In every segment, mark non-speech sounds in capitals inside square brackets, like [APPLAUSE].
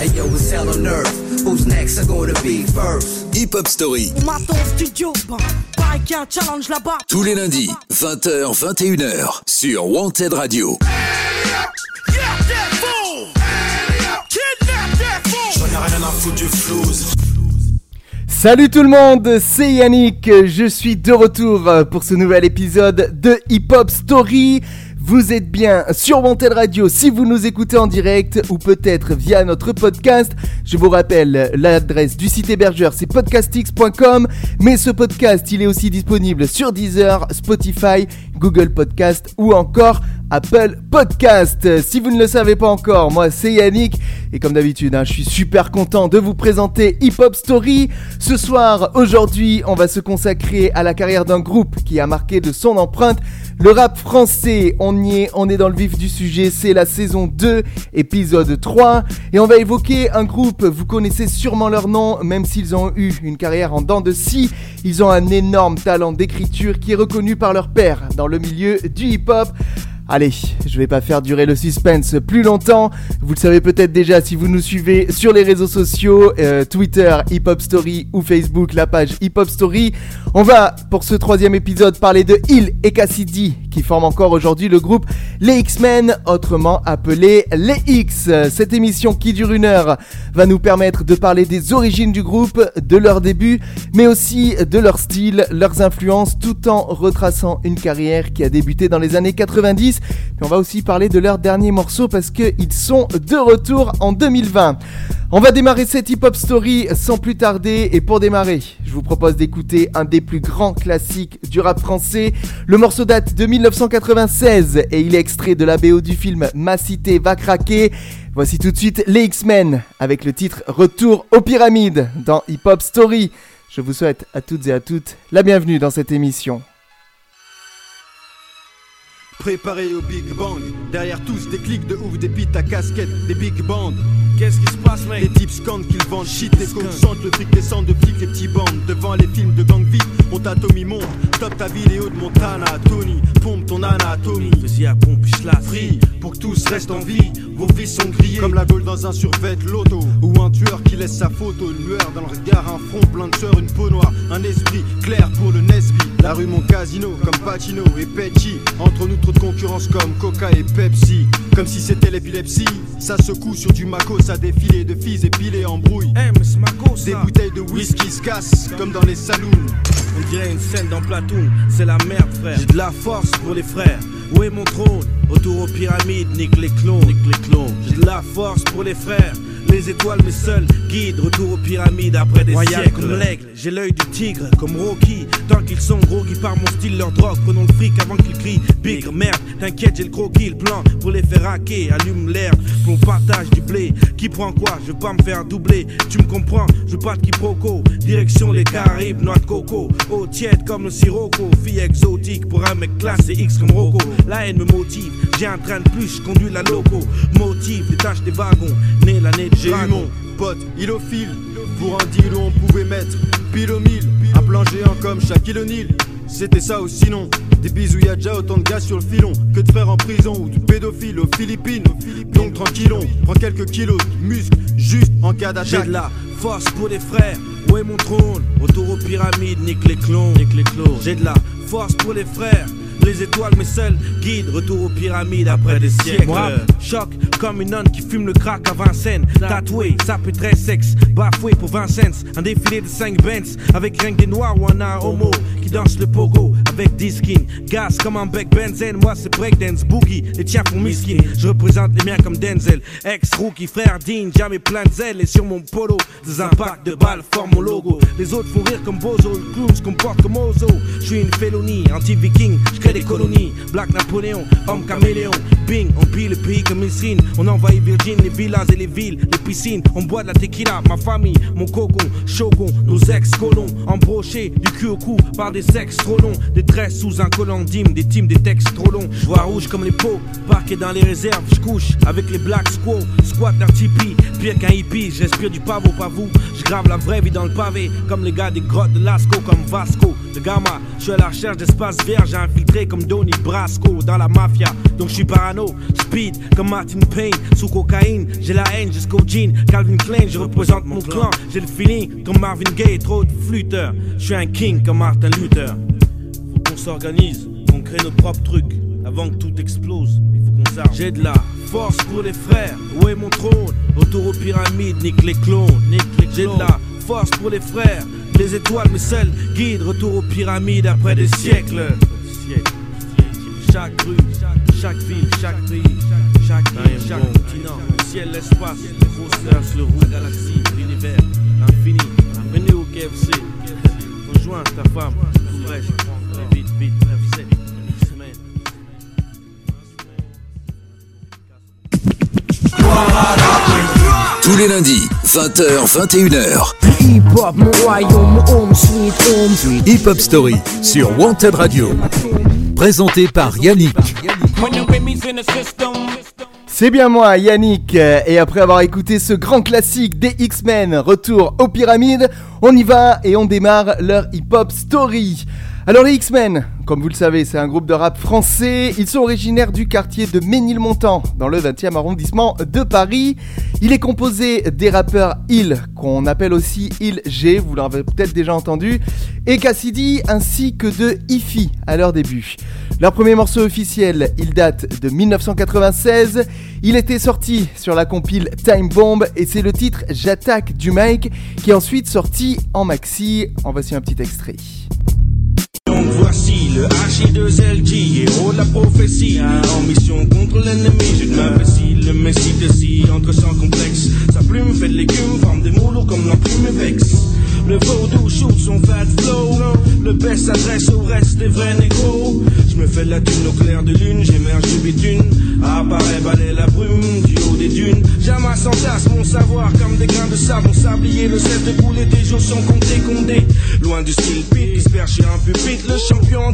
Hey yo, it's hell on earth. Who's next? Are gonna be first? Hip Hop Story. On m'attend au studio, bah, pareil qu'il y a un challenge là-bas. Tous les lundis, 20h, 21h, sur Wanted Radio. Salut tout le monde, c'est Yannick, je suis de retour pour ce nouvel épisode de Hip Hop Story. Vous êtes bien sur Wanted Radio si vous nous écoutez en direct ou peut-être via notre podcast. Je vous rappelle l'adresse du site hébergeur, c'est podcastx.com. Mais ce podcast, il est aussi disponible sur Deezer, Spotify, Google Podcast ou encore Apple Podcast. Si vous ne le savez pas encore, moi c'est Yannick et comme d'habitude, hein, je suis super content de vous présenter Hip Hop Story. Ce soir, aujourd'hui, on va se consacrer à la carrière d'un groupe qui a marqué de son empreinte le rap français. On y est, on est dans le vif du sujet, c'est la saison 2, épisode 3 et on va évoquer un groupe, vous connaissez sûrement leur nom même s'ils ont eu une carrière en dents de scie. Ils ont un énorme talent d'écriture qui est reconnu par leur père le milieu du hip-hop. Allez, je vais pas faire durer le suspense plus longtemps. Vous le savez peut-être déjà si vous nous suivez sur les réseaux sociaux, euh, Twitter, Hip Hop Story ou Facebook, la page Hip Hop Story. On va, pour ce troisième épisode, parler de Hill et Cassidy, qui forment encore aujourd'hui le groupe Les X-Men, autrement appelé Les X. Cette émission qui dure une heure va nous permettre de parler des origines du groupe, de leur début, mais aussi de leur style, leurs influences, tout en retraçant une carrière qui a débuté dans les années 90 on va aussi parler de leur dernier morceau parce qu'ils sont de retour en 2020. On va démarrer cette hip-hop story sans plus tarder et pour démarrer, je vous propose d'écouter un des plus grands classiques du rap français. Le morceau date de 1996 et il est extrait de la BO du film Ma cité va craquer. Voici tout de suite les X-Men avec le titre Retour aux pyramides dans Hip Hop Story. Je vous souhaite à toutes et à toutes la bienvenue dans cette émission. Préparé au Big Bang, derrière tous des clics de ouf, des bites à casquette, des big bands. Qu'est-ce qui se passe, mec Les types scandent qu'ils vendent shit, les coques chantent, le fric descend de flics, les petits bandes. Devant les films de gang vite, on t'a Tommy monte, top ta vidéo de Montana, Tony, pompe ton anatomie. Vas-y à pompe, la Free, pour que tous restent en vie, vos vies sont grillées. Comme la gaule dans un survêt loto, ou un tueur qui laisse sa photo, une lueur dans le regard, un front plein de sueur, une peau noire, un esprit clair pour le Nesby. La rue mon casino, comme Pacino et Petty, entre nous trop de concurrence comme Coca et Pepsi. Comme si c'était l'épilepsie, ça secoue sur du Mako, ça défilé de filles épilées en brouille. Eh, Mako, ça. Des bouteilles de whisky se cassent, comme dans les saloons. On dirait une scène dans Platoon, c'est la merde, frère. J'ai de la force pour les frères. Où est mon trône? Retour aux pyramides, nique les clones, nique les clones. J'ai de la force pour les frères. Les étoiles, mes seuls guides, retour aux pyramides après des Royal siècles. comme l'aigle, j'ai l'œil du tigre, comme Rocky. Tant qu'ils sont gros, qui par mon style, leur drogue. Prenons le fric avant qu'ils crient. Big merde, t'inquiète, j'ai le croquis, le plan pour les faire hacker. Allume l'herbe, pour partage du blé. Qui prend quoi? Je veux pas me faire doubler. Tu me comprends? Je veux pas de quiproquo. Direction les Caraïbes, noix de coco. Eau tiède comme le sirocco. Fille exotique pour un mec classe et X comme Rocco. La haine me motive, j'ai un train de plus, je conduis la loco. Motive, détache des wagons. Né l'année de J'ai eu mon pote, il au fil. Pour un deal où on pouvait mettre pile au mille. Un plan géant comme Shaquille O'Neal. C'était ça ou sinon. Des bisous, y a déjà autant de gars sur le filon que de frères en prison ou de pédophiles aux Philippines. Donc tranquillon, prends quelques kilos de muscles juste en cas J'ai d'attaque. de la force pour les frères. Où est mon trône? Retour aux pyramides, nique les clones. J'ai de la force pour les frères. Les étoiles, mes seuls guides. Retour aux pyramides après des siècles. Moi, choc comme une nonne qui fume le crack à Vincennes. Tatoué, ça peut très sexe. Bafoué pour 20 cents. Un défilé de 5 Benz. Avec rien que des noirs ou un homo qui danse le pogo. Avec 10 skins. Gaz comme un bec benzène. Moi, c'est breakdance, boogie. Les tiens font miskin. Je représente les miens comme Denzel. Ex-rookie, frère digne. Jamais plein de zèle. Et sur mon polo, des impacts de balles forment mon logo. Les autres font rire comme Bozo. Le clown se comporte comme Ozo. Je suis une félonie, anti-viking. Je crée des colonies. Black Napoléon, homme caméléon. Bing, on pille le pays comme Misrine. On envahit Virgin, les villas et les villes, les piscines. On boit de la tequila, ma famille, mon cocon, shogun, nos ex-colons. Embrochés du cul au cou par des sexes trop. Des détresse sous un collant d'hymne, des teams, des textes trop longs. Je vois rouge comme les pots, parqué dans les réserves. Je couche avec les Black Squaw, squat d'un pire qu'un hippie. J'inspire du pavot, pas vous. Je grave la vraie vie dans le pavé, comme les gars des grottes de Lascaux, comme Vasco, de Gamma. Je suis à la recherche d'espace vert, j'ai infiltré comme Donny Brasco dans la mafia. Donc je suis parano, speed comme Martin Payne, sous cocaïne. J'ai la haine jusqu'au jean, Calvin Klein, je représente mon clan. J'ai le feeling comme Marvin Gaye, trop de flûteurs. Je suis un king comme Martin Luther. S'organise, qu'on crée nos propres trucs. Avant que tout explose, il faut qu'on s'arme. J'ai de la force pour les frères, où est mon trône? Autour aux pyramides, nique les clones, nique les J'ai de la force pour les frères, les étoiles mes seuls guides. Retour aux pyramides après des siècles. Chaque rue, chaque ville, chaque pays, chaque île, chaque continent, le ciel, l'espace, le roux, la galaxie, l'univers, l'infini. Venez au KFC, rejoins ta femme, tout reste, vite, vite, 9, 7, semaine. Tous les lundis, 20h, 21h. Hip hop. Hip Hop Story sur Wanted Radio. Présenté par Yannick. C'est bien moi, Yannick, et après avoir écouté ce grand classique des X-Men, Retour aux pyramides, on y va et on démarre leur hip-hop story. Alors les X-Men, comme vous le savez, c'est un groupe de rap français, ils sont originaires du quartier de Ménilmontant, dans le 20e arrondissement de Paris. Il est composé des rappeurs Il, qu'on appelle aussi Il G, vous l'avez peut-être déjà entendu, et Cassidy, ainsi que de Ifi à leur début. Leur premier morceau officiel, il date de 1996. Il était sorti sur la compile Time Bomb et c'est le titre J'attaque du Mike qui est ensuite sorti en maxi. En voici un petit extrait. Donc voici le H2LG, héros de la prophétie. En mission contre l'ennemi, je m'imbécile, le messie de si, entre sans complexe. Sa plume fait de légumes, forme des mots lourds comme l'enclume vex. Le vaudou shoot son fat flow, le best s'adresse au reste des vrais négros. Je me fais la thune au clair de lune, j'émerge du bitume. Apparaît balayer la brume du haut des dunes. J'amasse entasse mon savoir comme des grains de sable. Mon sablier, le sel de couler, des jours sont comptés, condés. Loin du style pit, dispersé sur un pupitre. Le champion en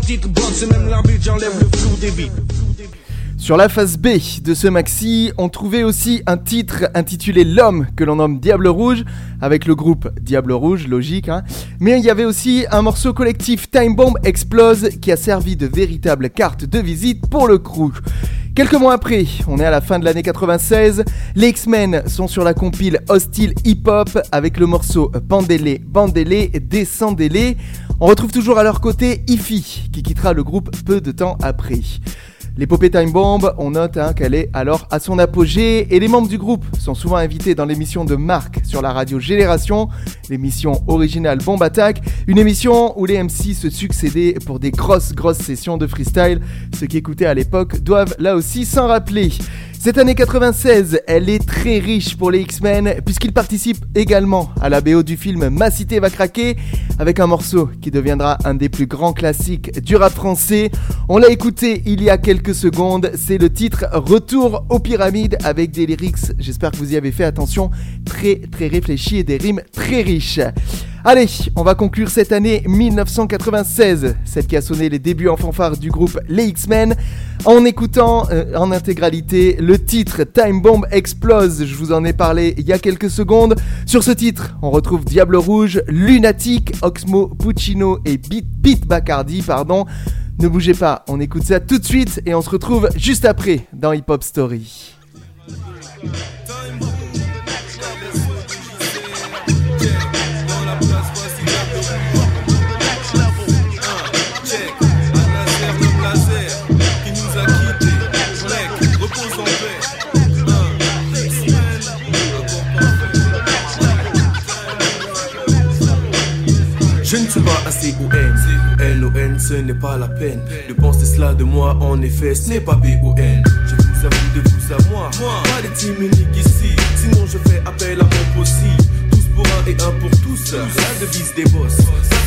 Sur la face B de ce maxi, on trouvait aussi un titre intitulé L'homme que l'on nomme Diable Rouge, avec le groupe Diable Rouge, logique. Hein. Mais il y avait aussi un morceau collectif Time Bomb Explose qui a servi de véritable carte de visite pour le crew. Quelques mois après, on est à la fin de l'année 96, les X-Men sont sur la compile Hostile Hip Hop avec le morceau Bandele, Bandele, Descendele. On retrouve toujours à leur côté Ifi qui quittera le groupe peu de temps après. L'épopée Time Bomb, on note hein, qu'elle est alors à son apogée et les membres du groupe sont souvent invités dans l'émission de Marc sur la radio Génération, l'émission originale Bomb Attack, une émission où les MC se succédaient pour des grosses grosses sessions de freestyle. Ceux qui écoutaient à l'époque doivent là aussi s'en rappeler. Cette année 96, elle est très riche pour les X-Men puisqu'ils participent également à la BO du film Ma cité va craquer avec un morceau qui deviendra un des plus grands classiques du rap français. On l'a écouté il y a quelques secondes, c'est le titre Retour aux pyramides avec des lyrics, j'espère que vous y avez fait attention, très très réfléchis et des rimes très riches. Allez, on va conclure cette année 1996, celle qui a sonné les débuts en fanfare du groupe Les X-Men, en écoutant euh, en intégralité le titre Time Bomb Explose. Je vous en ai parlé il y a quelques secondes. Sur ce titre, on retrouve Diable Rouge, Lunatic, Oxmo Puccino et Beat, Beat Bacardi, pardon. Ne bougez pas, on écoute ça tout de suite et on se retrouve juste après dans Hip Hop Story. Je ne suis pas un C-O-N, N-O-N, ce n'est pas la peine de penser cela de moi, en effet, ce n'est pas B-O-N. Je vous à vous, de vous à moi, pas de team unique ici, sinon je fais appel à mon possible. Tous pour un et un pour tous, la devise des boss.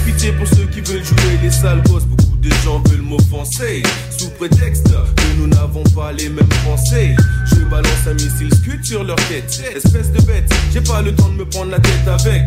Pitié pour ceux qui veulent jouer les sales gosses, beaucoup de de gens veulent m'offenser. Sous prétexte que nous n'avons pas les mêmes pensées. Je balance un missile scud sur leur tête. Espèce de bête, j'ai pas le temps de me prendre la tête avec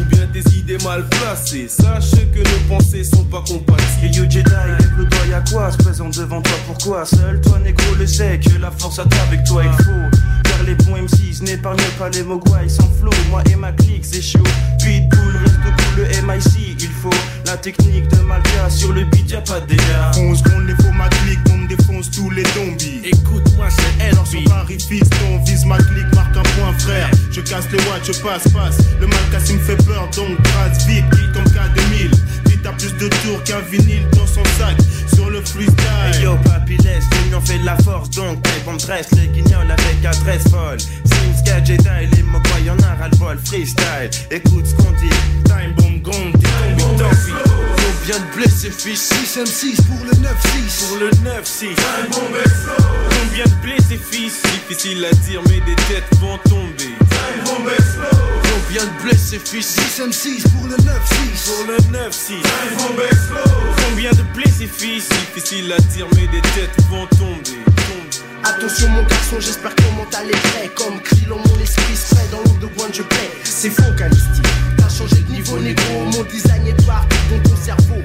Ou bien des idées mal placées. Sache que nos pensées sont pas compatibles Et you Jedi, lève le doigt y'a quoi Se présente devant toi pourquoi? Seul toi négro le sait que la force attend avec toi il faut. Car les bons M6 n'épargnent pas les mogwai sans flow Moi et ma clique c'est chaud. Pitbull reste cool le MIC Il faut la technique de Malka Sur le beat y'a pas de dégâts 11 secondes, les faux ma clique, on me défonce tous les zombies. Écoute-moi, c'est Dans son pari fiston, vise ma clique, marque un point frère. Je casse les watts, je passe, passe. Le Malcassim me fait peur, donc trace vite, comme K2000. Vite à plus de tours qu'un vinyle dans son sac. Sur le freestyle. Hey yo papy laisse, l'union fait de la force donc tape on dresse les guignols avec adresse folle Sims, Jedi et les mogwai y'en a ras le bol freestyle Écoute ce qu'on dit Time bomb tombé dans Combien de blessés fils 6 M6 pour le 9-6. Pour le 9-6 Combien de blessés fils. Difficile à dire mais des têtes vont tomber. Combien de blessés fils. 6 M6 pour le 9-6. Pour le 9-6 Combien de blessés fils. Difficile à dire mais des têtes vont tomber. Attention mon garçon, j'espère que mon mental est prêt. Comme Krillon, mon esprit serait dans l'ombre de One je plais. C'est faux Calisti, changé de niveau négro. Mon design est partout dans ton cerveau.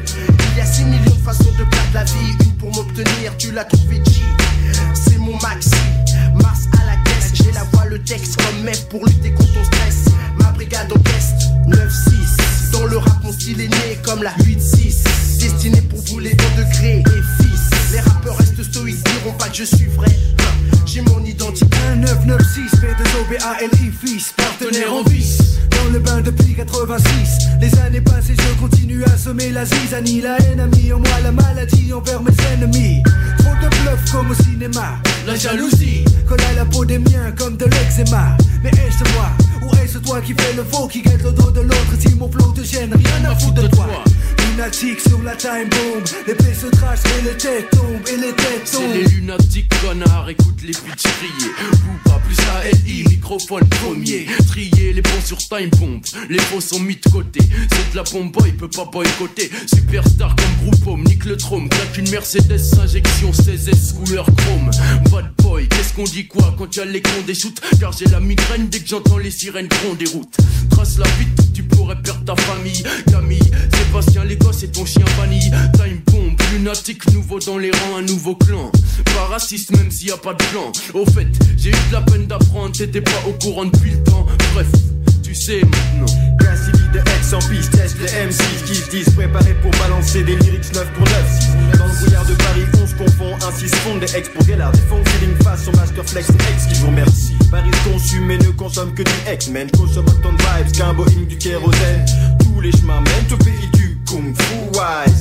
Il y a 6 millions de façons de perdre la vie. Une pour m'obtenir, tu l'as trouvé G. C'est mon maxi, Mars à la caisse. J'ai la voix, le texte comme mec pour lutter contre ton stress. Ma brigade en test, 9-6 Dans le rap mon style est né comme la 8-6 Destiné pour vous les deux degrés. Et fils Les rappeurs restent stoïques, diront pas que je suis vrai J'ai mon identité 1996 P2OBALI fils, partenaire en vice. Dans le bain depuis 86. Les années passées, je continue à semer la zizanie. La haine a en moi la maladie envers mes ennemis. Trop de bluff comme au cinéma. La jalousie colle à la peau des miens comme de l'eczéma. Mais est-ce moi ou est-ce toi qui fais le faux, qui guette le dos de l'autre. Si mon flow te gêne, rien à foutre de toi. Lunatique sur la time bomb, l'épée se trace et les têtes tombent et les têtes C'est tombent. les lunatiques connards, écoute les crier. Ou pas plus ALI, microphone premier. Trier les bons sur time bomb, les faux sont mis de côté. C'est de la bombe, il peut pas boycotter. Superstar comme groupe home, nique le trône. Claque une Mercedes injection 16S couleur chrome. Bad boy, qu'est-ce qu'on dit quoi quand y'a les cons des shoots? Car j'ai la migraine dès que j'entends les sirènes grondent des Trace la vite, tu pourrais perdre ta famille. Camille, Sébastien, les gosses et ton chien banni Time bomb, lunatique, nouveau dans les rangs, un nouveau clan. Pas raciste même s'il y a pas de plan Au fait, j'ai eu de la peine d'apprendre, t'étais pas au courant depuis le temps. Bref, tu sais maintenant. De X en piste, teste les MC qui se disent préparés pour balancer des lyrics 9 pour 9 6 Dans le brouillard de Paris, on se confond, ainsi se font des ex pour Gellard. Des fonds feeling face au Master Flex X qui vous remercie. Paris consume et ne consomme que du X-Men Consomme autant de vibes qu'un Boeing du kérosène. Tous les chemins mènent au pays du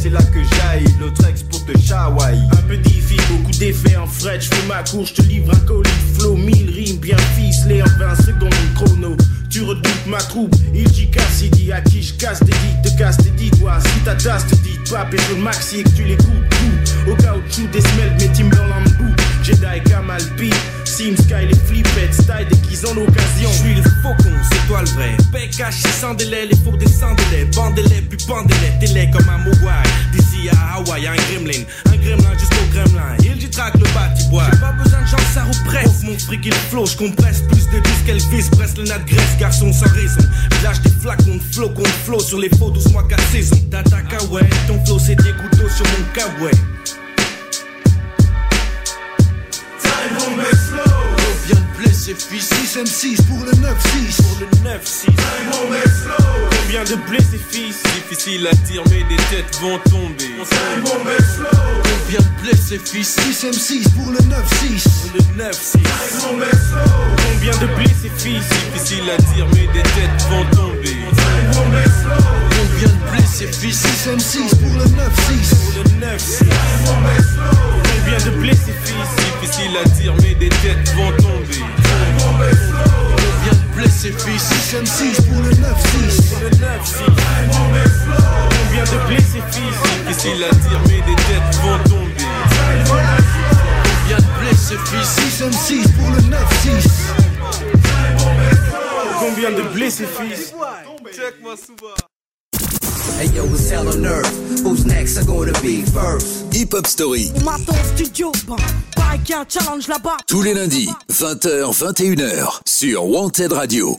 C'est là que j'aille, l'autre ex pour te chawai Un peu difficile, beaucoup d'effets en fret, je fais ma cour, je te livre un colis de flow, 1000 rimes bien ficelées en 20 secondes chrono. Tu redoutes ma troupe, il dit à qui je casse des dits, te casse tes dix doigts. Si ta tasse te dit, toi, sur le maxi et que tu l'écoutes, tout. Au caoutchouc des semelles, mes Timberland bout. Jedi, Kamal, P, Sim, Sky, les flippettes, style déguisent en occasion. Je suis le faucon, c'est toi le vrai. PKH sans délai, les faux descendent les Bandez-les, puis bandez-les, télé comme un Mogwai. D'ici à Hawaï, un gremlin, un gremlin jusqu'au gremlin. Il dit traque le bâti-bois. J'ai pas besoin de gens, ça represse. Mon fric, il flow, je compresse plus de disques qu'Elvis, presse le nat de graisse, garçon sans raison. Lâche des flacons de flow contre flow sur les faux, doucement qu'à saison. T'attaques, ouais, ton flow c'est des couteaux sur mon cabouet. De blessés fils 6 M6 pour le 9-6. Pour le 9-6 Combien de blessés fils? Difficile à dire mais des têtes vont tomber. Combien de blessés fils? 6 M6 pour le 9-6. Pour le 9-6 Combien de blessés fils? Difficile à dire mais des têtes vont tomber. Combien de blessés fils? 6 M6 pour le 9-6. Pour le 9-6 Combien de blessés fils? Difficile à dire mais des têtes vont tomber Combien de blessés fils? 6 M6 pour le 9-6. Pour le 9-6 Combien de blessés fils? Difficile à dire mais des têtes vont tomber Combien de blessés fils 6 M6 pour le 9-6. Combien de blessés fils Check moi souvent Hip Hop Story. Bah, là-bas. Tous les lundis, 20h, 21h, sur Wanted Radio.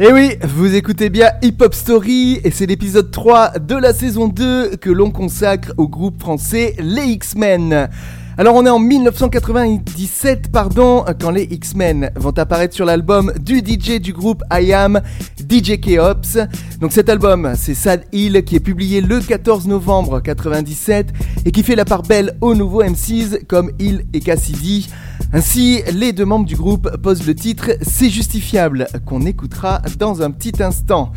Et Eh oui, vous écoutez bien Hip Hop Story et c'est l'épisode 3 de la saison 2 que l'on consacre au groupe français Les X-Men. Alors on est en 1997, pardon, quand les X-Men vont apparaître sur l'album du DJ du groupe I Am, DJ K-Ops. Donc cet album, c'est Sad Hill qui est publié le 14 novembre 97 et qui fait la part belle aux nouveaux MCs comme Hill et Cassidy. Ainsi, les deux membres du groupe posent le titre C'est justifiable qu'on écoutera dans un petit instant.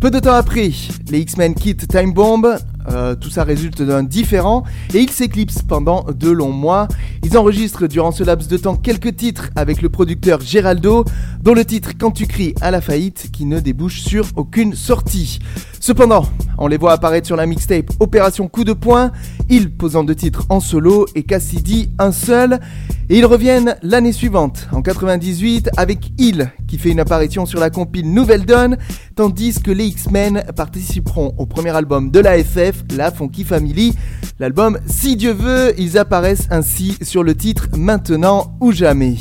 Peu de temps après, les X-Men quittent Time Bomb, euh, tout ça résulte d'un différent, et ils s'éclipsent pendant deux longs mois. Ils enregistrent durant ce laps de temps quelques titres avec le producteur Geraldo, dont le titre Quand tu cries à la faillite, qui ne débouche sur aucune sortie. Cependant, on les voit apparaître sur la mixtape Opération Coup de poing, ils posant deux titres en solo et Cassidy un seul, et ils reviennent l'année suivante, en 98, avec Il, qui fait une apparition sur la compile Nouvelle Donne, tandis que les X-Men participeront au premier album de la FF, la Funky Family. L'album Si Dieu veut, ils apparaissent ainsi sur le titre Maintenant ou jamais.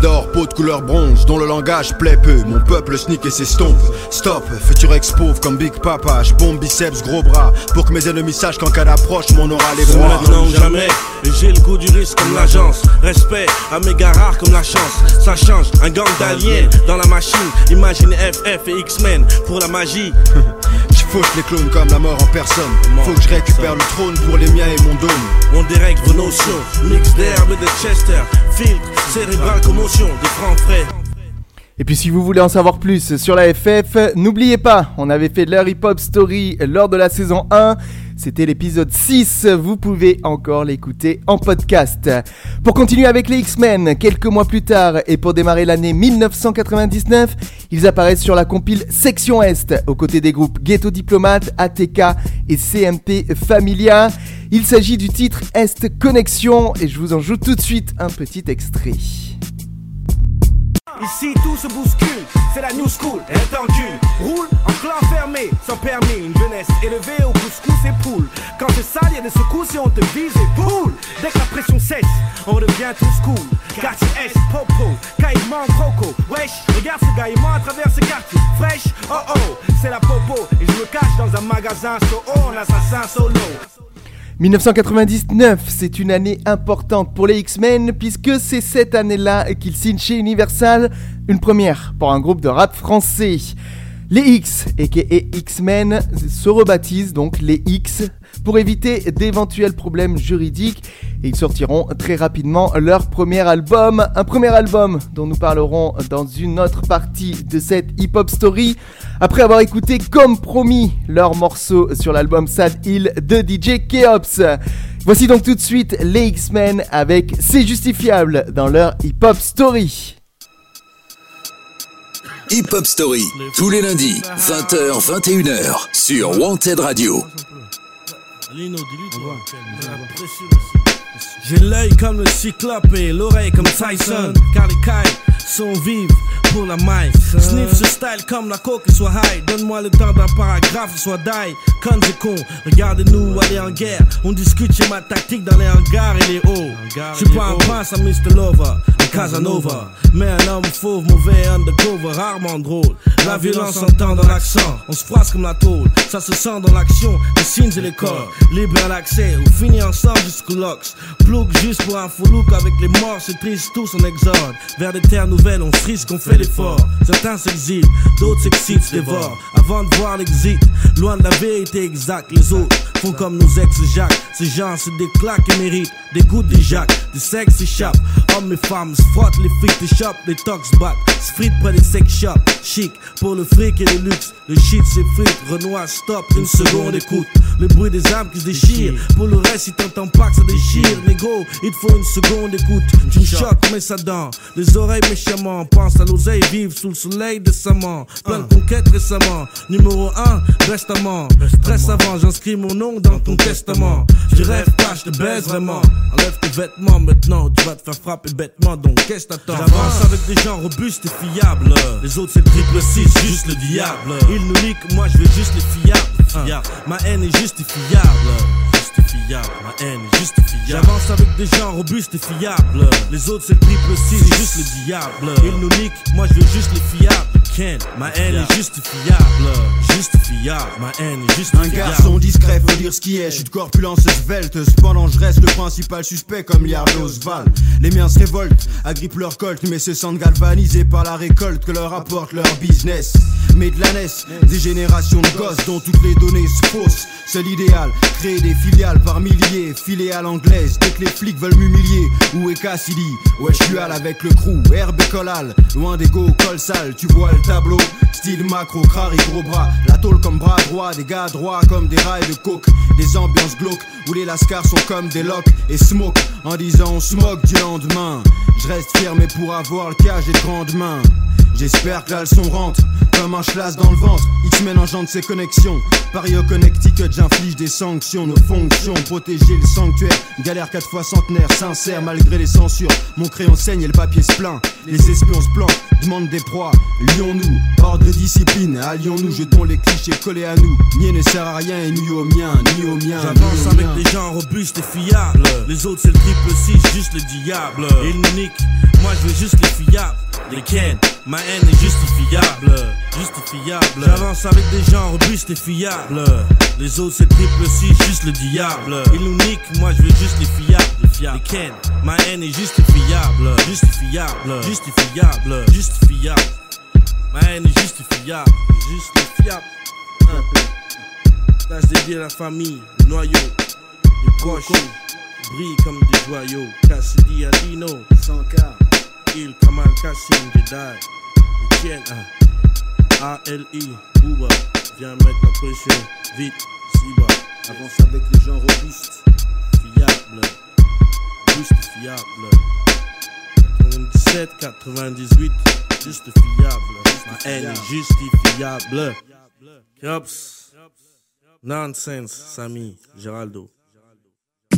D'or, peau de couleur bronze, dont le langage plaît peu. Mon peuple sneak et s'estompe. Stop, futur expose comme Big Papa. J'bombe biceps, gros bras. Pour que mes ennemis sachent qu'en cas d'approche, mon aura les bras. maintenant ou jamais, j'ai le goût du risque comme l'agence. Respect à mes gars rares comme la chance. Ça change, un gang d'aliens dans la machine. Imagine FF et X-Men pour la magie. [LAUGHS] J'fauche les clones comme la mort en personne. Faut que je récupère le trône pour les miens et mon dôme. On dérègle vos notions. Mix d'herbe et de Chester. Filtre, cérébral, commotion. Des francs frais. Et puis si vous voulez en savoir plus sur la FF, n'oubliez pas, on avait fait leur hip-hop story lors de la saison 1. C'était l'épisode 6, vous pouvez encore l'écouter en podcast. Pour continuer avec les X-Men, quelques mois plus tard et pour démarrer l'année 1999, ils apparaissent sur la compile Section Est, aux côtés des groupes Ghetto Diplomate, ATK et CMP Familia. Il s'agit du titre Est Connexion et je vous en joue tout de suite un petit extrait. Ici tout se bouscule, c'est la new school, est en cul. Roule en clan fermé, sans permis, une jeunesse élevée au couscous et poule. Quand c'est sale, y a des secousses et on te vise et poule. Dès que la pression cesse, on devient tous cool. Quartier S, Popo, Caïman, Croco. Wesh, regarde ce gars, il ment à travers ce quartier. Fraîche, oh oh, c'est la Popo. Et je me cache dans un magasin so oh, un assassin solo. 1999, c'est une année importante pour les X-Men puisque c'est cette année-là qu'ils signent chez Universal une première pour un groupe de rap français. Les X, aka X-Men, se rebaptisent donc les X pour éviter d'éventuels problèmes juridiques. Et ils sortiront très rapidement leur premier album, un premier album dont nous parlerons dans une autre partie de cette hip-hop story après avoir écouté comme promis leur morceau sur l'album Sad Hill de DJ Keops. Voici donc tout de suite les X-Men avec C'est justifiable dans leur hip-hop story. Hip Hop Story, tous les lundis, 20h, 21h, sur Wanted Radio. J'ai l'œil comme le cyclope et l'oreille comme Tyson. Car les cailles sont vives pour la maille. Sniff ce style comme la coke soit high. Donne-moi le temps d'un paragraphe, soit die. Con et con, regardez-nous aller en guerre. On discute chez ma tactique dans les hangars et les hauts. Je suis pas un prince à Mr. Lover, un Casanova. Mais un homme fauve, mauvais, undercover, rarement drôle. La violence s'entend dans l'accent, on se froisse comme la tôle. Ça se sent dans l'action, les signes et les corps. Libre à l'accès, on finit ensemble jusqu'au lox. Plouk juste pour un faux look avec les morts, c'est triste, tous en exode. Vers des terres on frisque, on fait l'effort. Certains s'exilent, d'autres s'excitent, se dévorent. Avant de voir l'exit, loin de la vérité exacte, les autres font comme nos ex-jacques. Ces gens se déclaquent et méritent des gouttes de jacques, des sexes s'échappent. Hommes et femmes se frottent les frites des shops, les tox battent, se fritent près des sex shops. Chic pour le fric et le luxe, le shit s'effrite. Renoir stop, une seconde écoute. le bruit des âmes qui se déchirent. Pour le reste, si t'entends pas que ça déchire, négro, il faut une seconde écoute. Tu me choques, mais ça dent. Les oreilles méchamment, pense à l'oseille, vive sous le soleil décemment. Plein de conquêtes récemment. Numéro 1, restamment. Stress avant, j'inscris mon nom dans ton testament. Je rêve pas, je te baise vraiment. Enlève tes vêtements maintenant, tu vas te faire frapper bêtement, donc qu'est-ce t'attends? J'avance avec des gens robustes et fiables. Les autres c'est le triple 6, juste le diable. Ils nous niquent, moi je veux juste les fiables. Ma haine est justifiable. Justifiable, ma haine est justifiable. J'avance avec des gens robustes et fiables. Les autres c'est le triple 6, juste le diable. Ils nous niquent, moi je veux juste les fiables. Ken, ma haine est justifiable. Justifiable, ma haine est justifiable. Un garçon discret, faut dire ce qui est. Je suis de corpulence svelte. Cependant, je reste le principal suspect comme Liard Oswald. Les miens se révoltent, agrippent leur colt, mais se sentent galvanisés par la récolte que leur apporte leur business. Mais de la naisse, des générations de gosses dont toutes les données se faussent. C'est l'idéal, créer des filiales par milliers, filer à l'anglaise. Dès que les flics veulent m'humilier, où est Cassidy? Ouais, je suis avec le crew, herbe et collal. Loin des go, col sale, tu vois le tableau. Style macro, crari, gros bras. La tôle comme bras droit, des gars droits comme des rails de coke. Des ambiances glauques où les lascars sont comme des locks et smoke en disant on smoke du lendemain. Je reste fier, mais pour avoir le cas, j'ai de. J'espère que la leçon rentre comme un chlasse dans le ventre. X-Men engendre ses connexions. Paris au Connecticut, j'inflige des sanctions. Nos fonctions, protéger le sanctuaire. Galère quatre fois centenaire, sincère malgré les censures. Mon crayon saigne et le papier se plaint. Les espions se plantent, demandent des proies. Lions-nous, hors de discipline. Allions-nous, jetons les clichés collés à nous. Nier ne sert à rien et ni au mien, ni au mien. J'avance avec des gens robustes et fiables. Les autres c'est le triple 6, juste le diable. Ils nous niquent, moi je veux juste les fiables. Les Ken, ma haine est justifiable. Justifiable. J'avance avec des gens robustes et fiables. Les autres c'est le triple 6, juste le diable. Ils nous niquent, moi je veux juste les fiables. Les Ken, ma haine est justifiable. Justifiable. Justifiable. Justifiable. Ma haine est justifiable. Justifiable. Tâche dédiée à la famille, le noyau, les proches, brillent comme des joyaux. Cassidy Adino, 100K, Il Kamal Kassim Jedi, Etienne, A-L-I, Booba, viens mettre la pression, vite, Siba. Avance avec les gens robustes, fiable, justifiable. 97, 98, juste fiable. Ma haine est justifiable. Yops. Nonsense, Samy, Geraldo.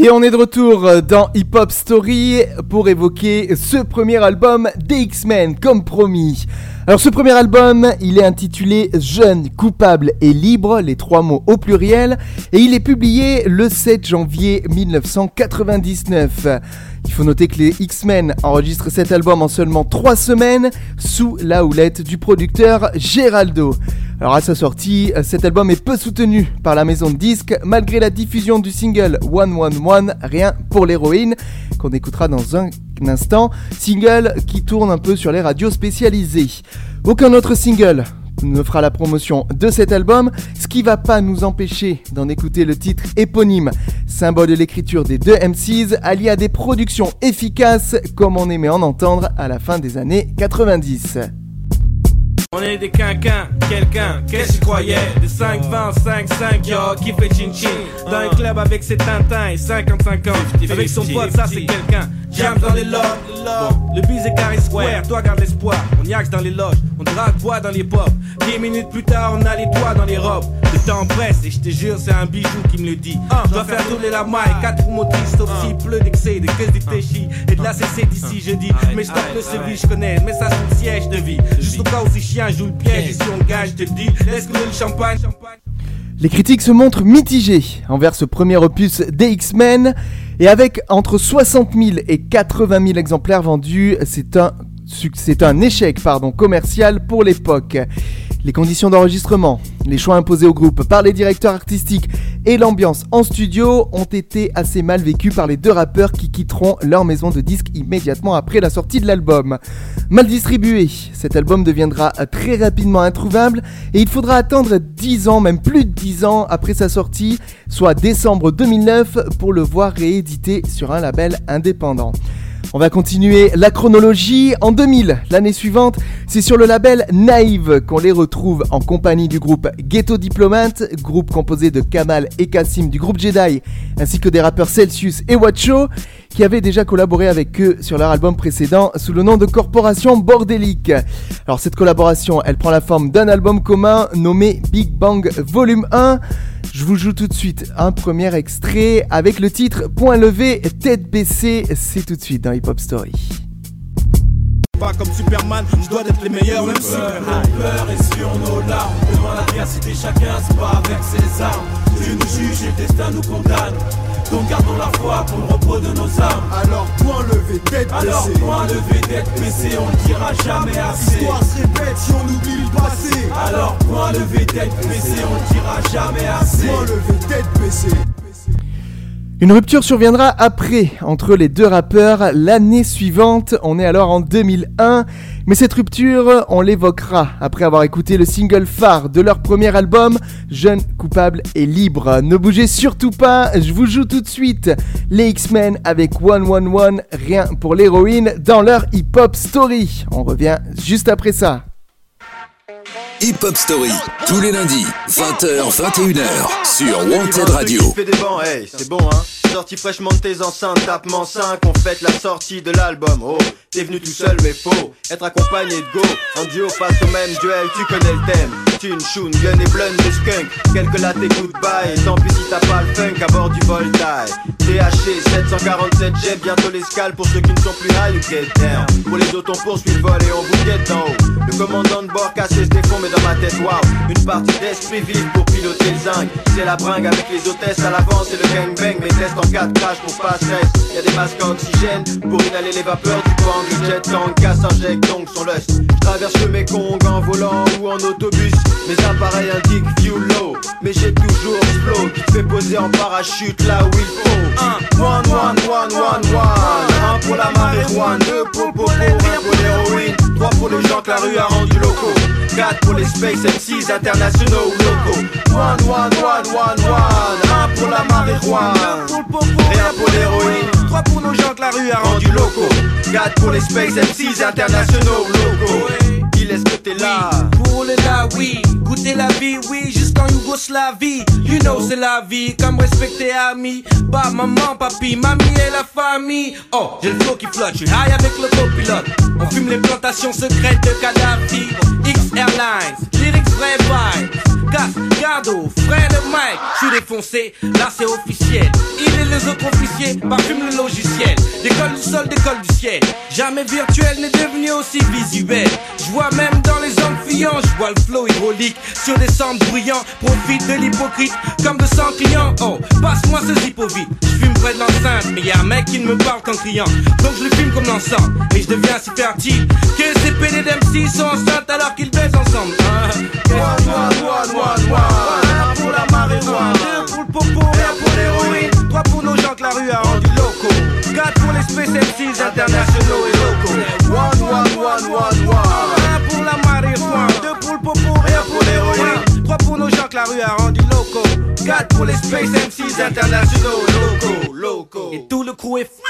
Et on est de retour dans Hip Hop Story pour évoquer ce premier album des X-Men, comme promis. Alors ce premier album, il est intitulé Jeune, coupable et libre, les trois mots au pluriel, et il est publié le 7 janvier 1999. Il faut noter que les X-Men enregistrent cet album en seulement 3 semaines sous la houlette du producteur Geraldo. Alors à sa sortie, cet album est peu soutenu par la maison de disques malgré la diffusion du single One One One, rien pour l'héroïne, qu'on écoutera dans un instant, single qui tourne un peu sur les radios spécialisées. Aucun autre single ne fera la promotion de cet album, ce qui va pas nous empêcher d'en écouter le titre éponyme, symbole de l'écriture des deux MCs, allié à des productions efficaces comme on aimait en entendre à la fin des années 90. On est des quinquins, quelqu'un, qu'est-ce que tu croyais Des 5, 20, 5, 5, yo, qui fait chin chin? Dans un club avec ses tintins et 55 ans. Avec son pote, ça c'est quelqu'un. Jam dans les loges, bon, le bise est carré square, toi garde l'espoir. On y axe dans les loges, on drague bois dans les pop. 10 minutes plus tard, on a les doigts dans les robes. Le temps presse et je te jure, c'est un bijou qui me le dit. Je dois faire rouler la maille, 4 roues motrices Sauf s'il pleut d'excès, de caisse du Et de la CC d'ici, je dis. Mais stop le service, je connais, mais ça c'est le siège de vie. Juste au cas où ces Les critiques se montrent mitigées envers ce premier opus des X-Men, et avec entre 60 000 et 80 000 exemplaires vendus, c'est un, c'est un échec pardon, commercial pour l'époque. Les conditions d'enregistrement, les choix imposés au groupe par les directeurs artistiques et l'ambiance en studio ont été assez mal vécus par les deux rappeurs qui quitteront leur maison de disques immédiatement après la sortie de l'album. Mal distribué, cet album deviendra très rapidement introuvable et il faudra attendre 10 ans, même plus de 10 ans après sa sortie, soit décembre 2009, pour le voir réédité sur un label indépendant. On va continuer la chronologie. En 2000, l'année suivante, c'est sur le label Naïve qu'on les retrouve en compagnie du groupe Ghetto Diplomate, groupe composé de Kamal et Kassim du groupe Jedi, ainsi que des rappeurs Celsius et Watcho, qui avaient déjà collaboré avec eux sur leur album précédent sous le nom de Corporation Bordélique. Alors cette collaboration, elle prend la forme d'un album commun nommé Big Bang Volume 1. Je vous joue tout de suite un premier extrait avec le titre Point levé, tête baissée. C'est tout de suite dans Hip Hop Story. Pas comme Superman, je dois être les meilleurs, même si peur est sur nos larmes. Devant l'adversité, chacun se bat avec ses armes. Dieu nous juge et le destin nous condamne. Donc gardons la foi pour le repos de nos âmes. Alors point levé, tête baissée. Alors point levé, tête baissée, on ne dira jamais assez. L'histoire se répète si on oublie le passé. Alors point levé, tête baissée, on ne dira jamais assez. Point levé, tête baissée. Une rupture surviendra après entre les deux rappeurs l'année suivante, on est alors en 2001, mais cette rupture on l'évoquera après avoir écouté le single phare de leur premier album, Jeune, coupable et libre. Ne bougez surtout pas, je vous joue tout de suite les X-Men avec 111, rien pour l'héroïne dans leur hip-hop story. On revient juste après ça. Hip Hop Story, tous les lundis, 20h, 21h, sur Wanted Radio. Fais des bancs, hey, c'est bon hein. Sorti fraîchement de tes enceintes, tapement 5, on fête la sortie de l'album. Oh, t'es venu tout seul, mais faut être accompagné de go. En duo face au même duel, tu connais le thème. Tune, shoon, gun et blunde de skunk. Quelques latte et goodbye. Et tant pis si t'as pas le funk à bord du Voltaire. THC 747 G, bientôt l'escale pour ceux qui ne sont plus high ou get down. Pour les autres, on poursuit le vol et on bouquette d'en haut. Le commandant de bord casse ses fonds, dans ma tête, waouh. Une partie d'esprit vif pour piloter le zinc. C'est la bringue avec les hôtesses à l'avant, c'est le gangbang. Mes tests en 4 crash pour pas stress. Y'a des masques à oxygène pour inhaler les vapeurs du bang. Le jet tank casse injecte donc son lust. Je traverse le Mekong en volant ou en autobus. Mes appareils indiquent fuel low. Mais j'ai toujours flow qui te fait poser en parachute là où il faut. Un, one, one, one, one, one. Un pour la marijuana, deux pour le popo, un pour l'héroïne, trois pour les gens que la rue a rendu locaux. 4 pour les Space MCs internationaux ou locaux. One, one, one, one, one. Un pour la marijuana, et un pour l'héroïne. 3 pour nos gens que la rue a rendu locaux. 4 pour les Space MCs internationaux ou locaux. Il est-ce que t'es là? Pour le là, oui. Goûter la vie, oui, jusqu'en Yougoslavie. You know, c'est la vie, comme respecter amis. Bah, maman, papi, mamie et la famille. Oh, j'ai le flow qui flotte, je suis high avec le copilote. On fume les plantations secrètes de Kadhafi. X Airlines, lyrics vrai vibe. Gas, Gardo, frère de Mike, je suis défoncé, là c'est officiel. Il et les autres officiers parfument le logiciel. Décolle du sol, décolle du ciel. Jamais virtuel n'est devenu aussi visuel. Je vois même dans les amphillants, je vois le flow hydraulique sur des centres bruyants. Profite de l'hypocrite comme de 100 clients. Oh, passe-moi ce zippo vite. Je fume près de l'enceinte, mais y a un mec qui ne me parle qu'en criant. Donc je le fume comme l'ensemble, mais je deviens si fertile que ces PD d'MC sont enceintes alors qu'ils baisent ensemble. Hein? Un pour la marijuana, Deux pour le popo, un pour l'héroïne. Trois pour nos gens que la rue a rendu locaux. Quatre pour les MCs internationaux et locaux. One, one, one, one, one. Un pour la marijuana, deux pour le popo, un pour l'héroïne. Trois pour nos gens que la rue a rendu locaux. Quatre pour les Space MCs internationaux locaux. Locaux. Et tout le crew est fou.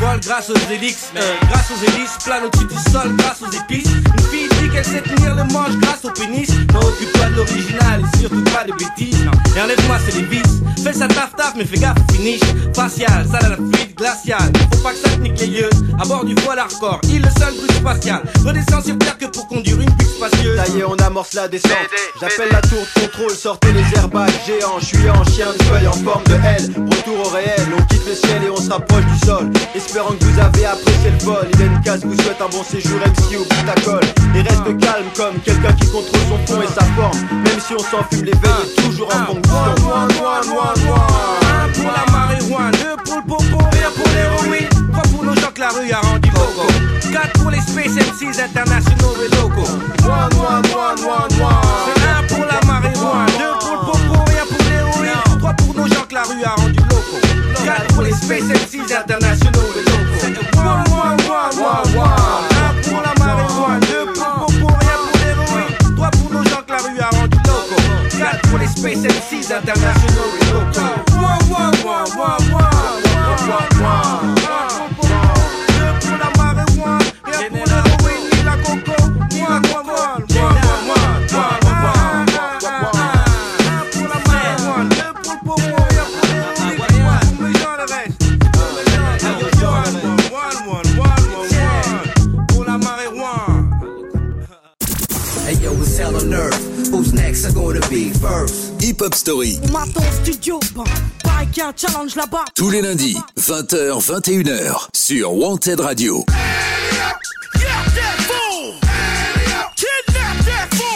Grâce aux hélices, euh, grâce aux hélices, plane au-dessus du sol grâce aux épices. Une fille dit qu'elle sait tenir le manche grâce au pénis. Non, occupe-toi de l'original et surtout pas de bêtises. Non. Et enlève-moi c'est les vices. Fais ça taf taf, mais fais gaffe au finish. Facial, ça à la fluide, glacial. Faut pas que ça te nique les yeux. À bord du voile hardcore, il le seul truc spatial. Redescends sur terre que pour conduire une bulle spacieuse. Ça y est, on amorce la descente. J'appelle la tour de contrôle, sortez les airbags géants. Je suis en chien de feuille en forme de L. Retour au réel, on quitte le ciel et on se rapproche du sol. Espérant que vous avez apprécié le vol. Il une case vous souhaite un bon séjour MC au bout ta colle. Et reste calme comme quelqu'un qui contrôle son fond et sa forme. Même si on s'enfume les veilles, est toujours en one. Un pour la marijuana, deux pour le popo, un pour l'héroïne. Trois pour nos gens que la rue a rendu locaux. Quatre pour les Space MCs internationaux et locaux. One, one, one, one. C'est un pour la marijuana, deux pour le popo, un pour l'héroïne. Trois pour nos gens que la rue a rendu got pour les Space MCs internationaux et locaux. Moi, moi, moi, moi, moi. Un pour la marijuana, deux pour pour, pour rien pour l'héroïne, trois pour nos gens que la rue a rendu locaux. Quatre pour les Space MCs internationaux et locaux. Moi, moi, moi, moi, moi, moi, moi, moi. Are gonna be first? Hip Hop Story, On m'attend au studio, bon, pareil qu'il y a un challenge là-bas. tous les lundis, 20h, 21h, sur Wanted Radio.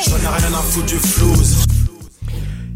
J'en ai rien à foutre du flouze.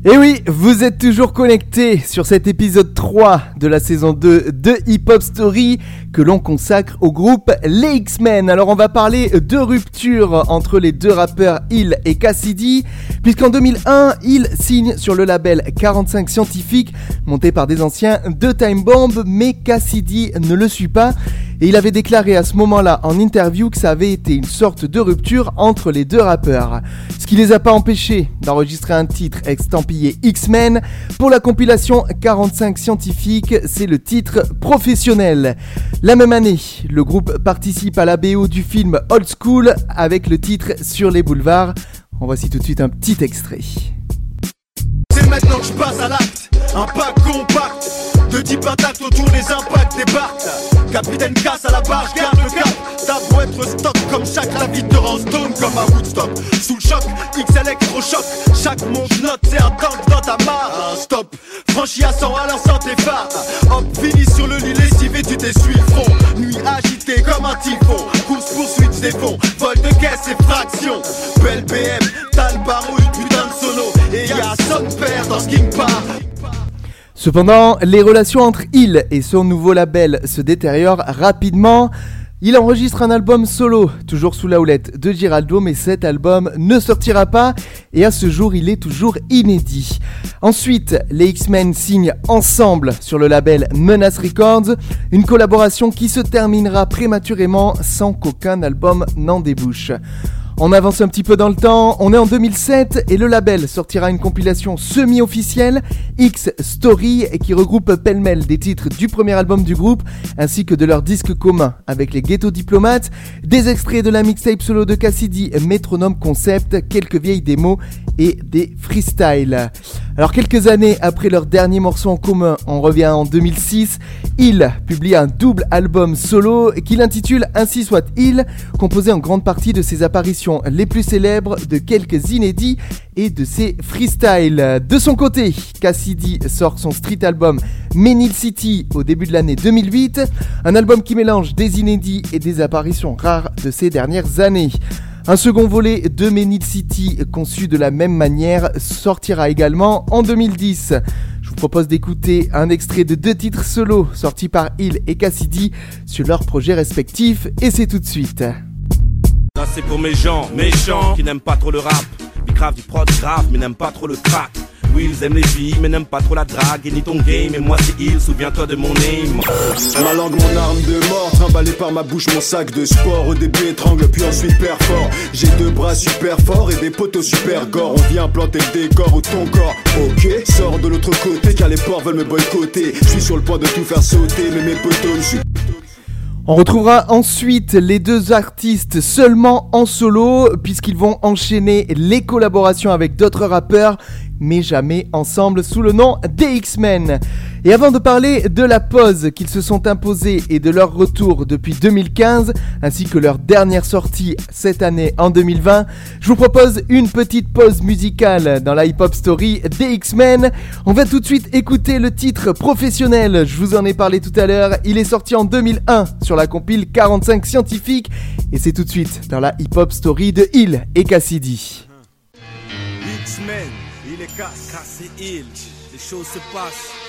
Et oui, vous êtes toujours connectés sur cet épisode 3 de la saison 2 de Hip Hop Story que l'on consacre au groupe Les X-Men. Alors on va parler de rupture entre les deux rappeurs Hill et Cassidy, puisqu'en 2001, Hill signe sur le label 45 Scientifique, monté par des anciens de Time Bomb, mais Cassidy ne le suit pas. Et il avait déclaré à ce moment-là en interview que ça avait été une sorte de rupture entre les deux rappeurs. Ce qui les a pas empêchés d'enregistrer un titre estampillé X-Men. Pour la compilation 45 scientifiques, c'est le titre professionnel. La même année, le groupe participe à la BO du film Old School avec le titre Sur les boulevards. En voici tout de suite un petit extrait. C'est maintenant que je passe à l'acte. Un pack compact. De 10 patates autour des impacts débarquent. Capitaine casse à la barre, garde le cap. T'as beau être stock comme chaque la vie te rend stone comme à Woodstock. Sous le choc, X électrochoc. Chaque mot note, c'est un tank dans ta mare. Un stop, franchi à 100 à l'instant tes phares. Hop, fini sur le lit lessivé, tu t'essuies fond. Nuit agitée comme un typhon. Course poursuite des fonds. Vol de caisse et fraction. Belle BM, t'as le barreau, putain de sono. Et y'a son père dans ce King Park. Cependant, les relations entre Hill et son nouveau label se détériorent rapidement. Il enregistre un album solo, toujours sous la houlette de Giraldo, mais cet album ne sortira pas et à ce jour il est toujours inédit. Ensuite, les X-Men signent ensemble sur le label Menace Records, une collaboration qui se terminera prématurément sans qu'aucun album n'en débouche. On avance un petit peu dans le temps, on est en 2007 et le label sortira une compilation semi-officielle, X Story, qui regroupe pêle-mêle des titres du premier album du groupe ainsi que de leur disque commun avec les Ghetto Diplomates, des extraits de la mixtape solo de Cassidy, Métronome Concept, quelques vieilles démos et des freestyles. Alors quelques années après leur dernier morceau en commun, on revient en 2006, Il publie un double album solo qu'il intitule Ainsi soit il, composé en grande partie de ses apparitions les plus célèbres, de quelques inédits et de ses freestyles. De son côté, Cassidy sort son street album Menil City au début de l'année 2008, un album qui mélange des inédits et des apparitions rares de ces dernières années. Un second volet de Menil City, conçu de la même manière, sortira également en 2010. Je vous propose d'écouter un extrait de deux titres solo sortis par Hill et Cassidy sur leurs projets respectifs, et c'est tout de suite. C'est pour mes gens méchants qui n'aiment pas trop le rap. Gravent du prod grave mais n'aiment pas trop le crack. Oui, ils aiment les filles mais n'aiment pas trop la drague et ni ton game. Et moi c'est il, souviens-toi de mon name. Ma langue, mon arme de mort, trimballé par ma bouche, mon sac de sport. Au début étrangle, puis ensuite fort J'ai deux bras super forts et des poteaux super gore. On vient planter le décor ou ton corps. Ok, sors de l'autre côté car les porcs veulent me boycotter. Je suis sur le point de tout faire sauter, mais mes poteaux suivent On retrouvera ensuite les deux artistes seulement en solo, puisqu'ils vont enchaîner les collaborations avec d'autres rappeurs, mais jamais ensemble sous le nom des X-Men. Et avant de parler de la pause qu'ils se sont imposés et de leur retour depuis 2015, ainsi que leur dernière sortie cette année en 2020, je vous propose une petite pause musicale dans la hip-hop story des X-Men. On va tout de suite écouter le titre professionnel, je vous en ai parlé tout à l'heure, il est sorti en 2001 sur la compile 45 scientifiques, et c'est tout de suite dans la hip-hop story de Hill et Cassidy. X-Men, il est casse, il. Les choses se passent.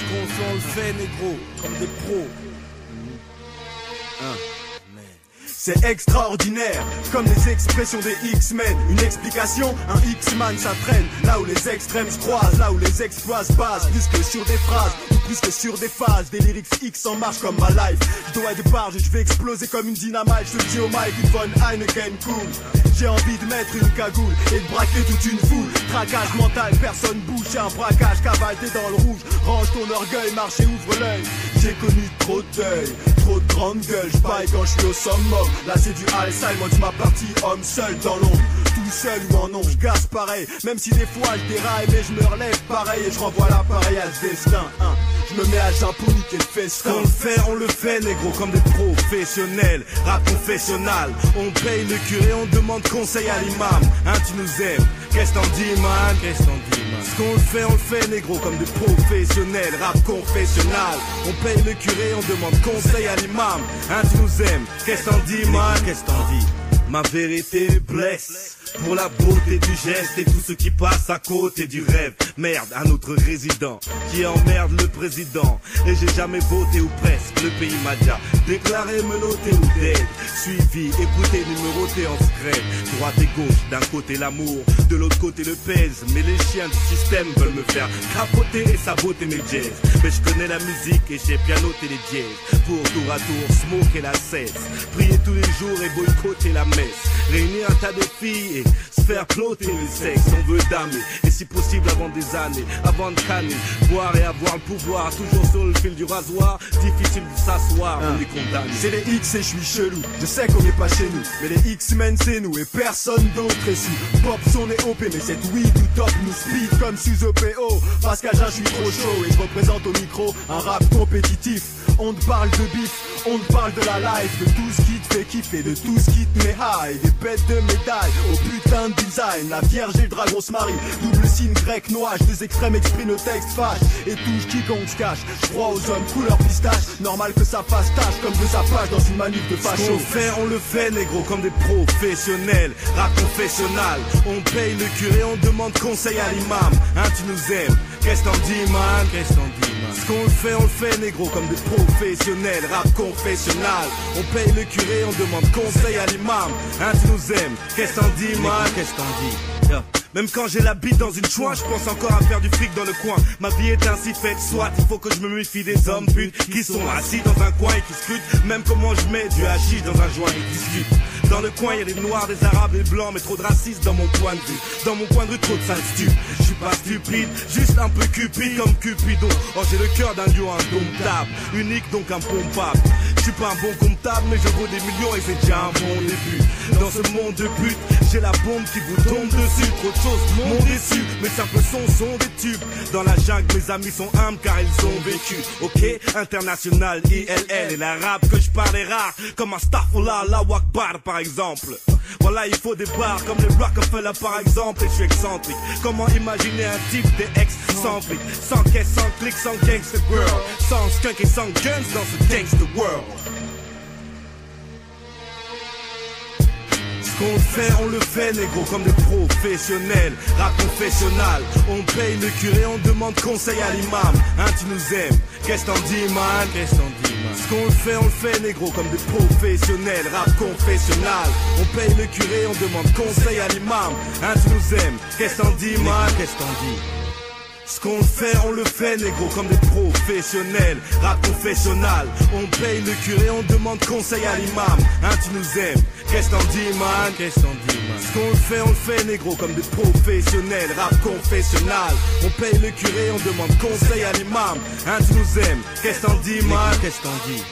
Fait, on le fait, négro, comme des pros. Hein. C'est extraordinaire. Comme les expressions des X-Men. Une explication, un X-Man ça traîne. Là où les extrêmes se croisent, là où les exploits se basent. Plus que sur des phrases, plus que sur des phases. Des lyrics X en marche comme ma life. Je dois des barges, je vais exploser comme une dynamite. Je te dis au mic, une bonne Heineken cool. J'ai envie de mettre une cagoule et de braquer toute une foule. Traquage mental, personne bouge, un braquage, cavale, t'es dans le rouge. Range ton orgueil, marche et ouvre l'œil. J'ai connu trop de deuil, trop de grandes gueules. J'paille quand je suis au summum. Là c'est du Alzheimer, tu ma partie homme seul dans l'ombre. Tout seul ou en je gasse pareil. Même si des fois je déraille, mais je me relève pareil et je renvoie l'appareil à ce destin. hein. Je me mets à jeun pour niquer le festin. On le fait, on le fait, négro, comme des professionnels. Rap confessionnal, on paye le curé, on demande conseil à l'imam. Hein, tu nous aimes, qu'est-ce t'en dis, man? Qu'est-ce t'en dis, man? Ce qu'on le fait, on le fait, négro, comme des professionnels. Rap confessionnal, on paye le curé, on demande conseil à l'imam. Hein, tu nous aimes, qu'est-ce t'en dis, man? Qu'est-ce t'en dis? Ma vérité blesse. Pour la beauté du geste et tout ce qui passe à côté du rêve. Merde, un autre résident qui emmerde le président. Et j'ai jamais voté ou presque. Le pays m'a déjà déclaré menotté ou dead. Suivi, écouté, numéroté en secret. Droite et gauche, d'un côté l'amour, de l'autre côté le pèse. Mais les chiens du système veulent me faire capoter et saboter mes jazz. Mais je connais la musique et j'ai pianoté les dièses. Pour tour à tour, smoke et la cesse. Prier tous les jours et boycotter la Réunir un tas de filles et se faire ploter le sexe. On veut damer, et si possible avant des années, avant de canner. Boire et avoir le pouvoir, toujours sur le fil du rasoir. Difficile de s'asseoir, on est condamné. C'est les X et je suis chelou. Je sais qu'on est pas chez nous, mais les X-Men c'est nous et personne d'autre sous. Pop son est OP, mais cette weed ou top nous speed comme Suzo PO. Parce qu'à je suis trop chaud et je représente au micro un rap compétitif. On te parle de bif, on te parle de la life, de tout ce qui te fait kiffer, de tout ce qui te met high, des bêtes de médailles, au putain de design. La vierge et le dragon se marient, double signe grec noir, deux extrêmes expriment nos textes fâche et touche quiconque se cache. Je crois aux hommes couleur pistache, normal que ça fasse tâche comme de sa page dans une manif de facho. fait, on le fait, négro, comme des professionnels. Rap confessionnal, on paye le curé, on demande conseil à l'imam. Hein, tu nous aimes, qu'est-ce t'en dis, man? Qu'est-ce t'en dis, man Ce qu'on le fait, on le fait, négro, comme des professionnels. Rap confessionnal, on paye le curé, on demande conseil à l'imam. Hein, tu nous aimes, qu'est-ce t'en dis, man? Qu'est-ce t'en dis? Même quand j'ai la bite dans une chouin, je pense encore à faire du fric dans le coin. Ma vie est ainsi faite, soit il faut que je me méfie des hommes putes qui sont assis dans un coin et qui scrutent. Même comment je mets du hachis dans un joint et discutent. Dans le coin, y a des noirs, des arabes, des blancs, mais trop de racistes dans mon point de vue. Dans mon coin de rue, trop de sales. Je suis pas stupide, juste un peu cupide comme Cupidon. Oh, j'ai le cœur d'un lion indomptable, unique donc impompable. Je suis pas un bon comptable, mais je vaux des millions et c'est déjà un bon début. Dans ce monde de but, j'ai la bombe qui vous tombe dessus. Trop de choses m'ont déçu, mes simples sons sont des tubes. Dans la jungle, mes amis sont humbles car ils ont vécu. Ok, international, ILL et la que je parle est rare. Comme un Starfullah, la Wakbar par exemple. Voilà, il faut des bars comme les Rockefeller par exemple. Et je suis excentrique. Comment imaginer un type des ex sans sans caisse, sans clic, sans gangster girl, sans skunk et sans guns dans ce gangster world. Qu'on fait, on le fait, négro, comme des professionnels. Rap confessionnal, on paye le curé, on demande conseil à l'imam. Hein, tu nous aimes, qu'est-ce t'en dis, man? Qu'est-ce t'en dis, man? Ce qu'on le fait, on le fait, négro, comme des professionnels. Rap confessionnal, on paye le curé, on demande conseil à l'imam. Hein, tu nous aimes, qu'est-ce t'en dis, man? Qu'est-ce t'en dis? Ce qu'on le fait, on le fait, négro, comme des professionnels. Rap confessionnal, on paye le curé, on demande conseil à l'imam. Hein, tu nous aimes, qu'est-ce t'en dis, man? Qu'est-ce t'en dis, man? Ce qu'on le fait, on le fait, négro, comme des professionnels. Rap confessionnal, on paye le curé, on demande conseil à l'imam. Hein, tu nous aimes, qu'est-ce t'en dis, man? Qu'est-ce t'en dis?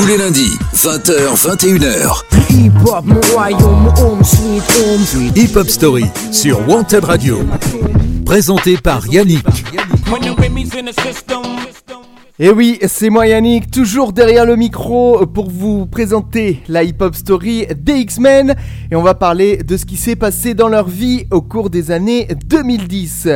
Tous les lundis, 20h, 21h. Hip hop, mon royaume, mon home sweet home sweet. Hip Hop Story sur Wanted Radio. Présenté par Yannick. Et Eh oui, c'est moi Yannick, toujours derrière le micro pour vous présenter la hip-hop story des X-Men et on va parler de ce qui s'est passé dans leur vie au cours des années 2010.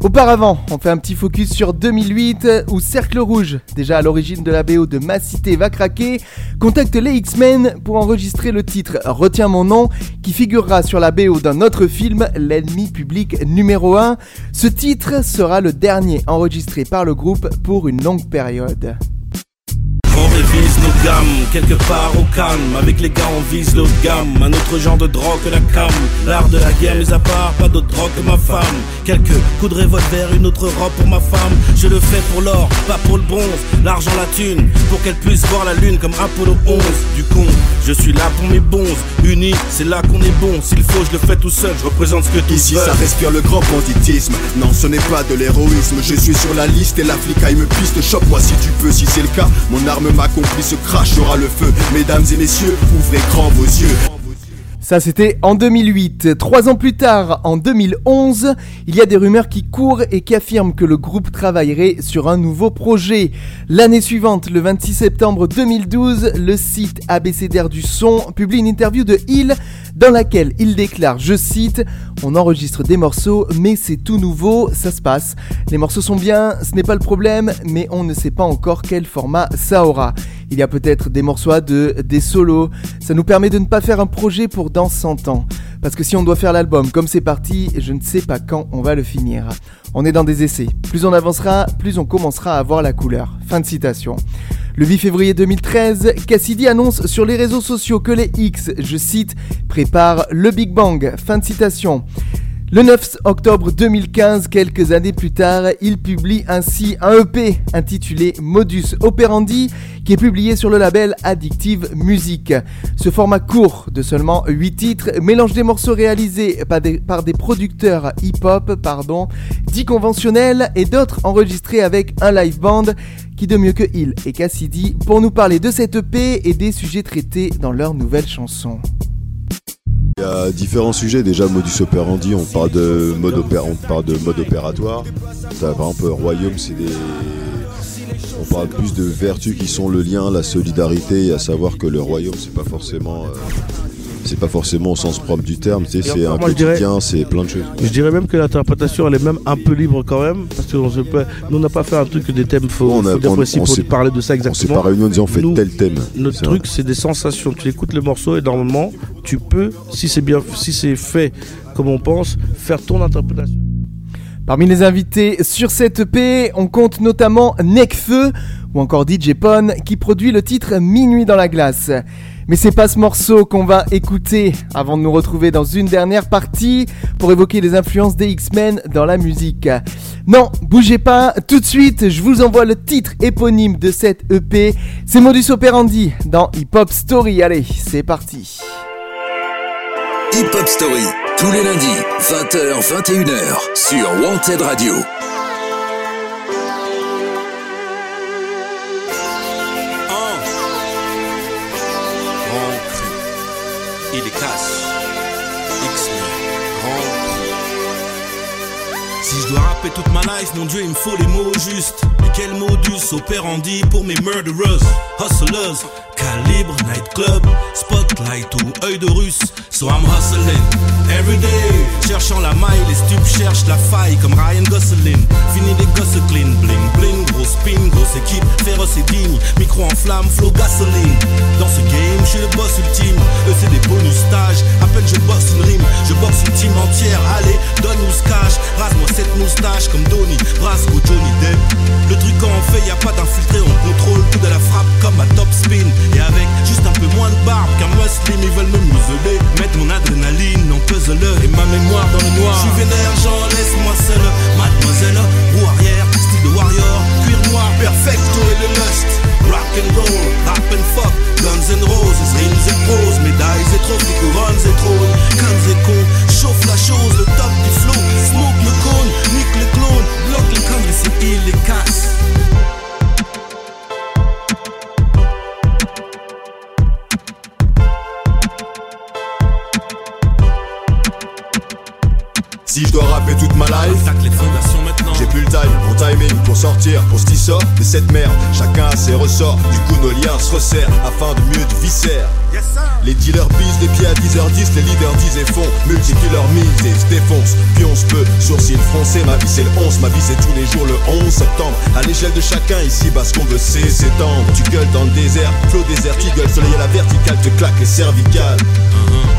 Auparavant, on fait un petit focus sur 2008 où Cercle Rouge, déjà à l'origine de la BO de Ma Cité va craquer, contacte les X-Men pour enregistrer le titre Retiens mon nom qui figurera sur la BO d'un autre film, L'ennemi public numéro 1. Ce titre sera le dernier enregistré par le groupe pour une longue période. Gammes, quelque part au calme. Avec les gars on vise le gamme. Un autre genre de drogue que la cam. L'art de la guerre mis à part, pas d'autre drogue que ma femme. Quelques coups de revolver, une autre robe pour ma femme. Je le fais pour l'or, pas pour le bronze. L'argent, la thune, pour qu'elle puisse voir la lune comme Apollo 11 Du con, je suis là pour mes bons. Unis, c'est là qu'on est bon. S'il faut je le fais tout seul, je représente ce que tu Ici ça respire le grand banditisme. Non ce n'est pas de l'héroïsme. Je suis sur la liste et la flicaille me piste. Chope-moi si tu peux si c'est le cas. Mon arme ma complice crachera le feu Mesdames et messieurs ouvrez grand vos yeux Ça c'était en 2008. Trois ans plus tard, en 2011, il y a des rumeurs qui courent et qui affirment que le groupe travaillerait sur un nouveau projet. L'année suivante, le 26 septembre 2012, le site ABCDR du son publie une interview de Hill dans laquelle il déclare, je cite, On enregistre des morceaux, mais c'est tout nouveau, ça se passe. Les morceaux sont bien, ce n'est pas le problème, mais on ne sait pas encore quel format ça aura. Il y a peut-être des morceaux deux, des solos. Ça nous permet de ne pas faire un projet pour dans 100 ans. Parce que si on doit faire l'album comme c'est parti, je ne sais pas quand on va le finir. On est dans des essais. Plus on avancera, plus on commencera à avoir la couleur. Fin de citation. Le 8 février 2013, Cassidy annonce sur les réseaux sociaux que les X, je cite, préparent le Big Bang. Fin de citation. Le 9 octobre 2015, quelques années plus tard, il publie ainsi un EP intitulé Modus Operandi qui est publié sur le label Addictive Music. Ce format court de seulement 8 titres mélange des morceaux réalisés par des, producteurs hip-hop, pardon, dits conventionnels et d'autres enregistrés avec un live band qui de mieux que Hill et Cassidy pour nous parler de cette EP et des sujets traités dans leurs nouvelles chansons. Il y a différents sujets. Déjà, modus operandi, on parle de mode, on parle de mode opératoire. T'as, par exemple, Royaume, c'est des. On parle plus de vertus qui sont le lien, la solidarité, et à savoir que le royaume, c'est pas forcément. euh, c'est pas forcément au sens propre du terme, tu sais, c'est un quotidien, c'est plein de choses. Je dirais même que l'interprétation elle est même un peu libre quand même parce que on se peut- nous on n'a pas fait un truc que des thèmes faut, On a- faut dire on- précis on pour s'est- parler de ça On exactement. s'est pas réunis en disant on fait Nous, tel thème. Notre truc c'est des sensations. Tu écoutes le morceau et normalement tu peux si c'est bien si c'est fait comme on pense faire ton interprétation. Parmi les invités sur cette EP, on compte notamment Necfeu ou encore DJ Pon qui produit le titre Minuit dans la glace. Mais c'est pas ce morceau qu'on va écouter avant de nous retrouver dans une dernière partie pour évoquer les influences des X-Men dans la musique. Non, bougez pas, tout de suite, je vous envoie le titre éponyme de cette EP. C'est Modus Operandi dans Hip Hop Story. Allez, c'est parti. Hip Hop Story, tous les lundis, 20h, 21h, sur Wanted Radio. Si je dois rapper toute ma life, mon dieu, il me faut les mots justes. Mais quel modus operandi pour mes murderers, hustlers, calibre, nightclub, spotlight ou œil de russe. So I'm hustling everyday, cherchant la maille, les stupes cherchent la faille comme Ryan Gosselin. Fini les gosses clean, bling bling, gros spin, grosse équipe, féroce et digne, micro en flamme, flow gasoline. Dans ce game, je suis le boss ultime. Eux c'est des bonus stages, à peine je bosse une rime, je boxe une team entière. Allez, donne-nous ce rase-moi cette moustache comme Donny, Brasco, Johnny Depp. Le truc quand on fait, y a pas d'infiltré, on contrôle tout de la frappe comme à top spin. Et avec juste un peu moins de barbe qu'un muslim, ils veulent me museler. Mon adrénaline en puzzle et ma mémoire dans le noir. Je suis vénère, j'en laisse-moi seul. Mademoiselle, roue arrière, style de warrior, cuir noir, perfecto et le lust. Rock and roll, rap and fuck, guns and roses, rimes et prose, médailles et trophies, couronnes et trônes, guns et cons, chauffe la chose, le top du flow, smoke le cône, nique le clone, bloque les conneries, c'est il les casse. Je dois rapper toute ma life. Plus le time, mon timing pour sortir, pour ce sort de cette merde. Chacun a ses ressorts, du coup nos liens se resserrent afin de mieux te viscère. Les dealers bisent les pieds à 10h10, les leaders disent et font, multiplient leur mise et se défoncent. Puis on se peut, sourcil froncé, ma vie c'est le 11, ma vie c'est tous les jours le 11 septembre. À l'échelle de chacun ici, bas ce qu'on veut c'est s'étendre. Tu gueules dans le désert, flot désert, qui gueule, soleil à la verticale, te claque les cervicales.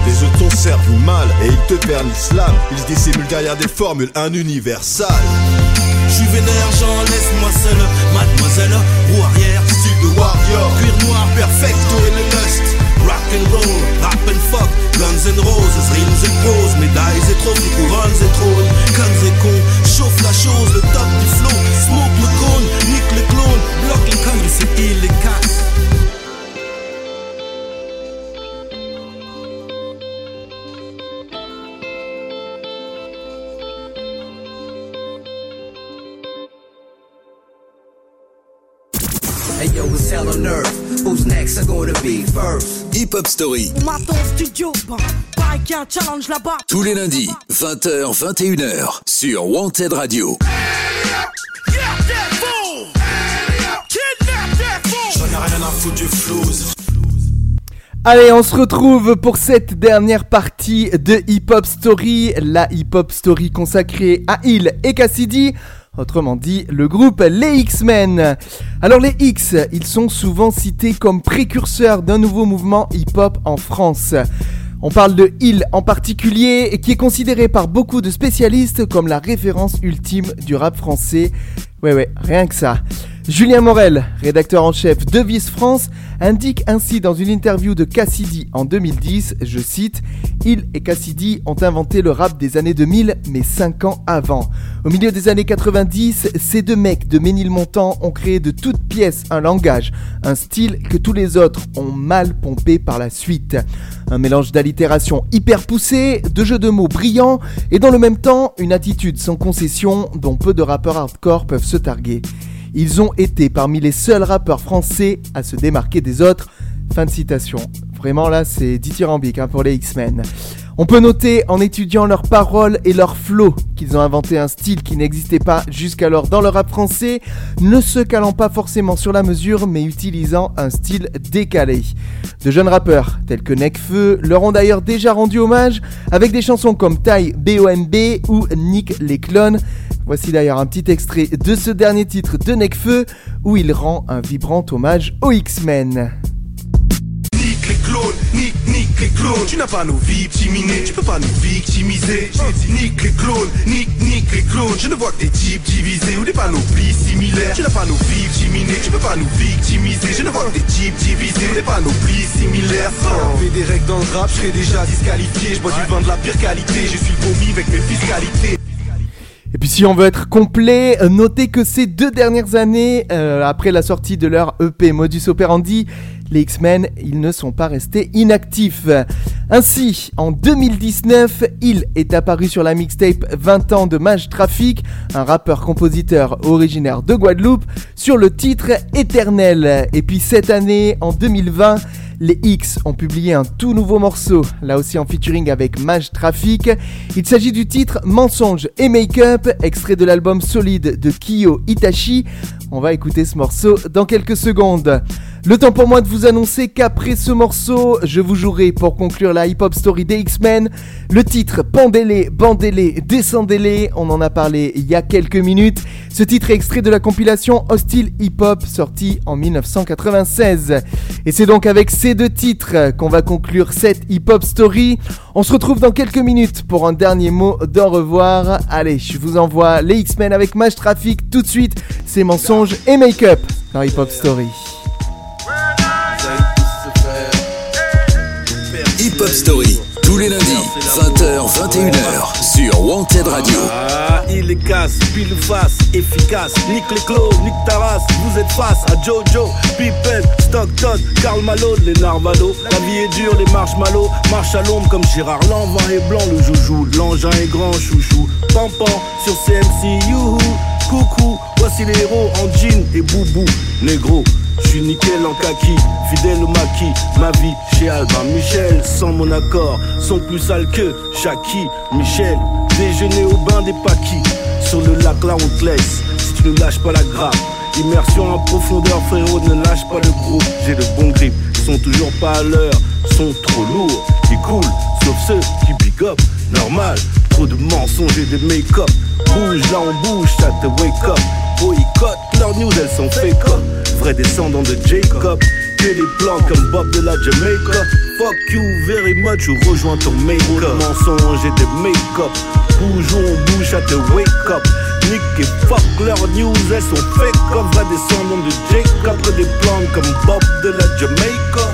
Les œufs servent mal et ils te vernissent l'âme. Ils se dissimulent derrière des formules, un univers sale. J'suis vénère, j'en laisse-moi seul, mademoiselle, roue arrière, style de warrior, cuir noir, perfecto et le lust. Rock and roll, rap and fuck, guns and roses, rimes and pros, médailles et trophies, couronnes et trônes, guns et cons, chauffe la chose, le top du flow, smoke le Hip Hop Story. Maton studio, pareil qu'il y a un challenge là-bas. Tous les lundis, 20h, 21h, sur Wanted Radio. Allez, on se retrouve pour cette dernière partie de Hip Hop Story, la Hip Hop Story consacrée à Hill et Cassidy. Autrement dit, le groupe Les X-Men. Alors les X, ils sont souvent cités comme précurseurs d'un nouveau mouvement hip-hop en France. On parle de Hill en particulier, qui est considéré par beaucoup de spécialistes comme la référence ultime du rap français. Ouais ouais, rien que ça. Julien Morel, rédacteur en chef de Vice France, indique ainsi dans une interview de Cassidy en 2010, je cite, Hill et Cassidy ont inventé le rap des années 2000, mais 5 ans avant. Au milieu des années 90, ces deux mecs de Ménilmontant ont créé de toutes pièces un langage, un style que tous les autres ont mal pompé par la suite. Un mélange d'allitération hyper poussée, de jeux de mots brillants, et dans le même temps, une attitude sans concession dont peu de rappeurs hardcore peuvent se targuer. Ils ont été parmi les seuls rappeurs français à se démarquer des autres. Fin de citation. Vraiment là, c'est dithyrambique hein, pour les X-Men. On peut noter en étudiant leurs paroles et leurs flots qu'ils ont inventé un style qui n'existait pas jusqu'alors dans le rap français, ne se calant pas forcément sur la mesure mais utilisant un style décalé. De jeunes rappeurs tels que Necfeu leur ont d'ailleurs déjà rendu hommage avec des chansons comme Taille BOMB ou Nick les clones. Voici d'ailleurs un petit extrait de ce dernier titre de Necfeu où il rend un vibrant hommage aux X-Men. Nique les clones. Tu n'as pas nos victiminées, tu peux pas nous victimiser. J'ai dit nique les clones, nique, nique les clones. Je ne vois que des types divisés ou des panoplies similaires. Tu n'as pas nos victiminées, tu peux pas nous victimiser. Je ne vois que des types divisés ou des panoplies similaires. Fais des règles dans le rap, je serais déjà disqualifié. Je bois du vin de la pire qualité, je suis vomi avec mes fiscalités. Et puis si on veut être complet, euh, notez que ces deux dernières années, euh, après la sortie de leur EP Modus Operandi, les X-Men, ils ne sont pas restés inactifs. Ainsi, en 2019, il est apparu sur la mixtape 20 ans de Mage Traffic, un rappeur-compositeur originaire de Guadeloupe, sur le titre Éternel. Et puis cette année, en 2020, les X ont publié un tout nouveau morceau, là aussi en featuring avec Mage Traffic. Il s'agit du titre Mensonge et Make-up, extrait de l'album Solide de Kiyo Itachi. On va écouter ce morceau dans quelques secondes. Le temps pour moi de vous annoncer qu'après ce morceau, je vous jouerai pour conclure la hip-hop story des X-Men le titre bandez-les, descendez-les. On en a parlé il y a quelques minutes. Ce titre est extrait de la compilation Hostile Hip Hop sortie en 1996. Et c'est donc avec ces deux titres qu'on va conclure cette hip-hop story. On se retrouve dans quelques minutes pour un dernier mot d'au revoir. Allez, je vous envoie les X-Men avec Match Traffic tout de suite. C'est mensonges et make-up dans Hip Hop Story. Hip Hop Story, tous les lundis, 20h, 21h, sur Wanted Radio. Ah, il est casse, pile face, efficace. Nique les clos, nique ta race. Vous êtes face à Jojo, Pippen, Stockton, Karl Malone, les Narvalo. La vie est dure, les marshmallows. Marche à l'ombre comme Gérard Lanvin est blanc, le joujou. L'engin est grand, chouchou. Pampan sur CMC, youhou. Coucou, voici les héros en jean et boubou. Négro, je suis nickel en kaki, fidèle au maquis. Ma vie chez Albin Michel, sans mon accord, sont plus sales que Shaki, Michel. Déjeuner au bain des paquis. Sur le lac là on te laisse. Si tu ne lâches pas la grappe. Immersion en profondeur, frérot, ne lâche pas le groupe. J'ai le bon grip, ils sont toujours pas à l'heure, sont trop lourds, ils coulent, sauf ceux qui big up. Normal, trop de mensonges et de make-up. Bouge là, on bouge, ça te wake up. Boycott, leurs news, elles sont fake. Vrai descendant de Jacob, que les plans comme Bob de la Jamaica. Fuck you very much ou rejoins ton make-up. Mensonges et de make-up. Bouge ou on bouge, ça te wake up. Nick et fuck leurs news, elles sont fake comme va descendant de Jacob. Que des plans comme Bob de la Jamaica.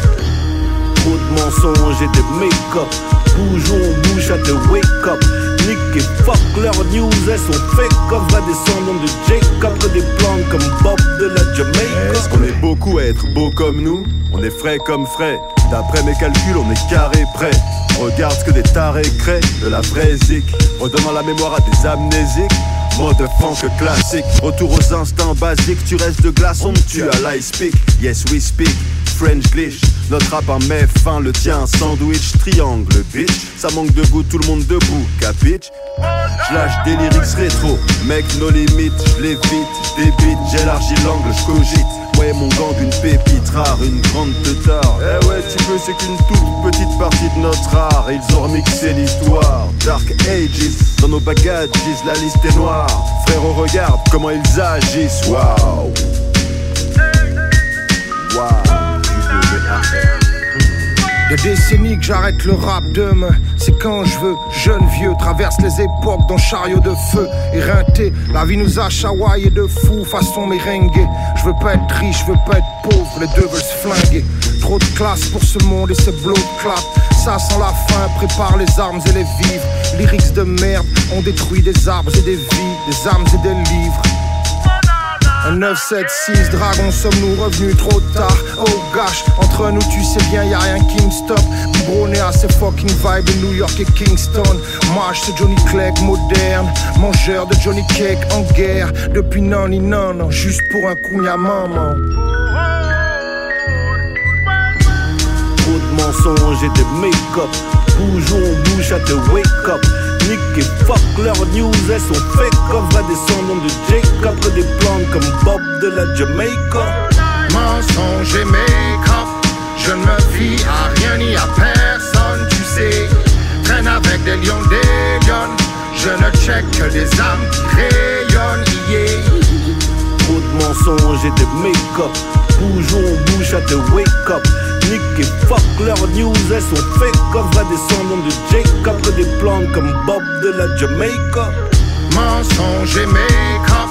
Trop de mensonges et de make-up. Bouge ou on bouge, ça te wake up. Nick et fuck leurs news, elles sont fake comme va descendant de Jacob. Des plans comme Bob de la Jamaica. Est-ce qu'on est beaucoup à être beau comme nous? On est frais comme frais. D'après mes calculs, on est carré prêt. Regarde ce que des tarés créent, de la vraie zik. Redonnant la mémoire à des amnésiques. Mode funk classique, retour aux instincts basiques. Tu restes de glace, on me tue à l'ice speak. Yes, we speak. French glitch, notre rap en met fin, le tien sandwich, triangle, bitch. Ça manque de goût, tout le monde debout, capitch. J'lâche des lyrics rétro, mec, nos limites, j'lévite, débite, j'élargis l'angle, j'cogite. Ouais, mon gang, une pépite rare, une grande teutard. Eh ouais, tu peux, c'est qu'une toute petite partie de notre art. Ils ont remixé l'histoire. Dark Ages, dans nos bagages, la liste est noire. Frérot, regarde comment ils agissent. Waouh! De décennies que j'arrête le rap demain, c'est quand je veux. Jeune vieux traverse les époques dans chariot de feu. Éreinté, la vie nous a chawaillé de fou façon merengue. Je veux pas être riche, je veux pas être pauvre, les deux veulent se flinguer. Trop de classe pour ce monde et ce blow clap. Ça sent la fin, prépare les armes et les vivres. Lyrics de merde, on détruit des arbres et des vies, des armes et des livres. Un 976 dragon, sommes-nous revenus trop tard? Oh gosh, entre nous tu sais bien y a rien qui me stoppe. Biberonné à ces fucking vibes de New York et Kingston. Moi c'est Johnny Clegg moderne Mangeur de Johnny Cake en guerre. Depuis non ni non, non juste pour un coup à maman. Trop de mensonges et de make-up. Ou on bouge, à te wake up. Nick et fuck leurs news, elles sont fake comme va descendant de Jacob. Des plans comme Bob de la Jamaica. Mensonge et make-up Je ne me fie à rien ni à personne, tu sais Traîne avec des lions, des lions Je ne check que des âmes qui rayonnent, yeah Trop de mensonges et de make-up. Ou on bouge, à te wake Nick et fuck leurs news, elles sont fake comme va descendant de Jacob. Que des plans comme Bob de la Jamaica. Mensonge et make-up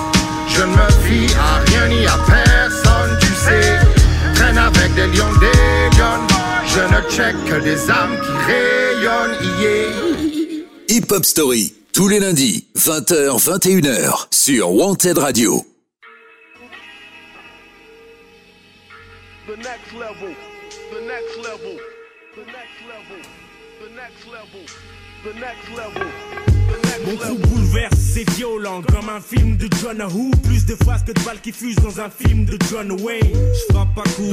Je ne me fie à rien ni à personne, tu sais Traîne avec des lions, des lions Je ne check que des âmes qui rayonnent, yeah Hip Hop Story, tous les lundis, 20h, 21h, sur Wanted Radio. The next level, the next level. Mon crew c'est violent comme un film de John Woo. Plus de phrases que de balles qui fusent dans un film de John Wayne. Je frappe pas coup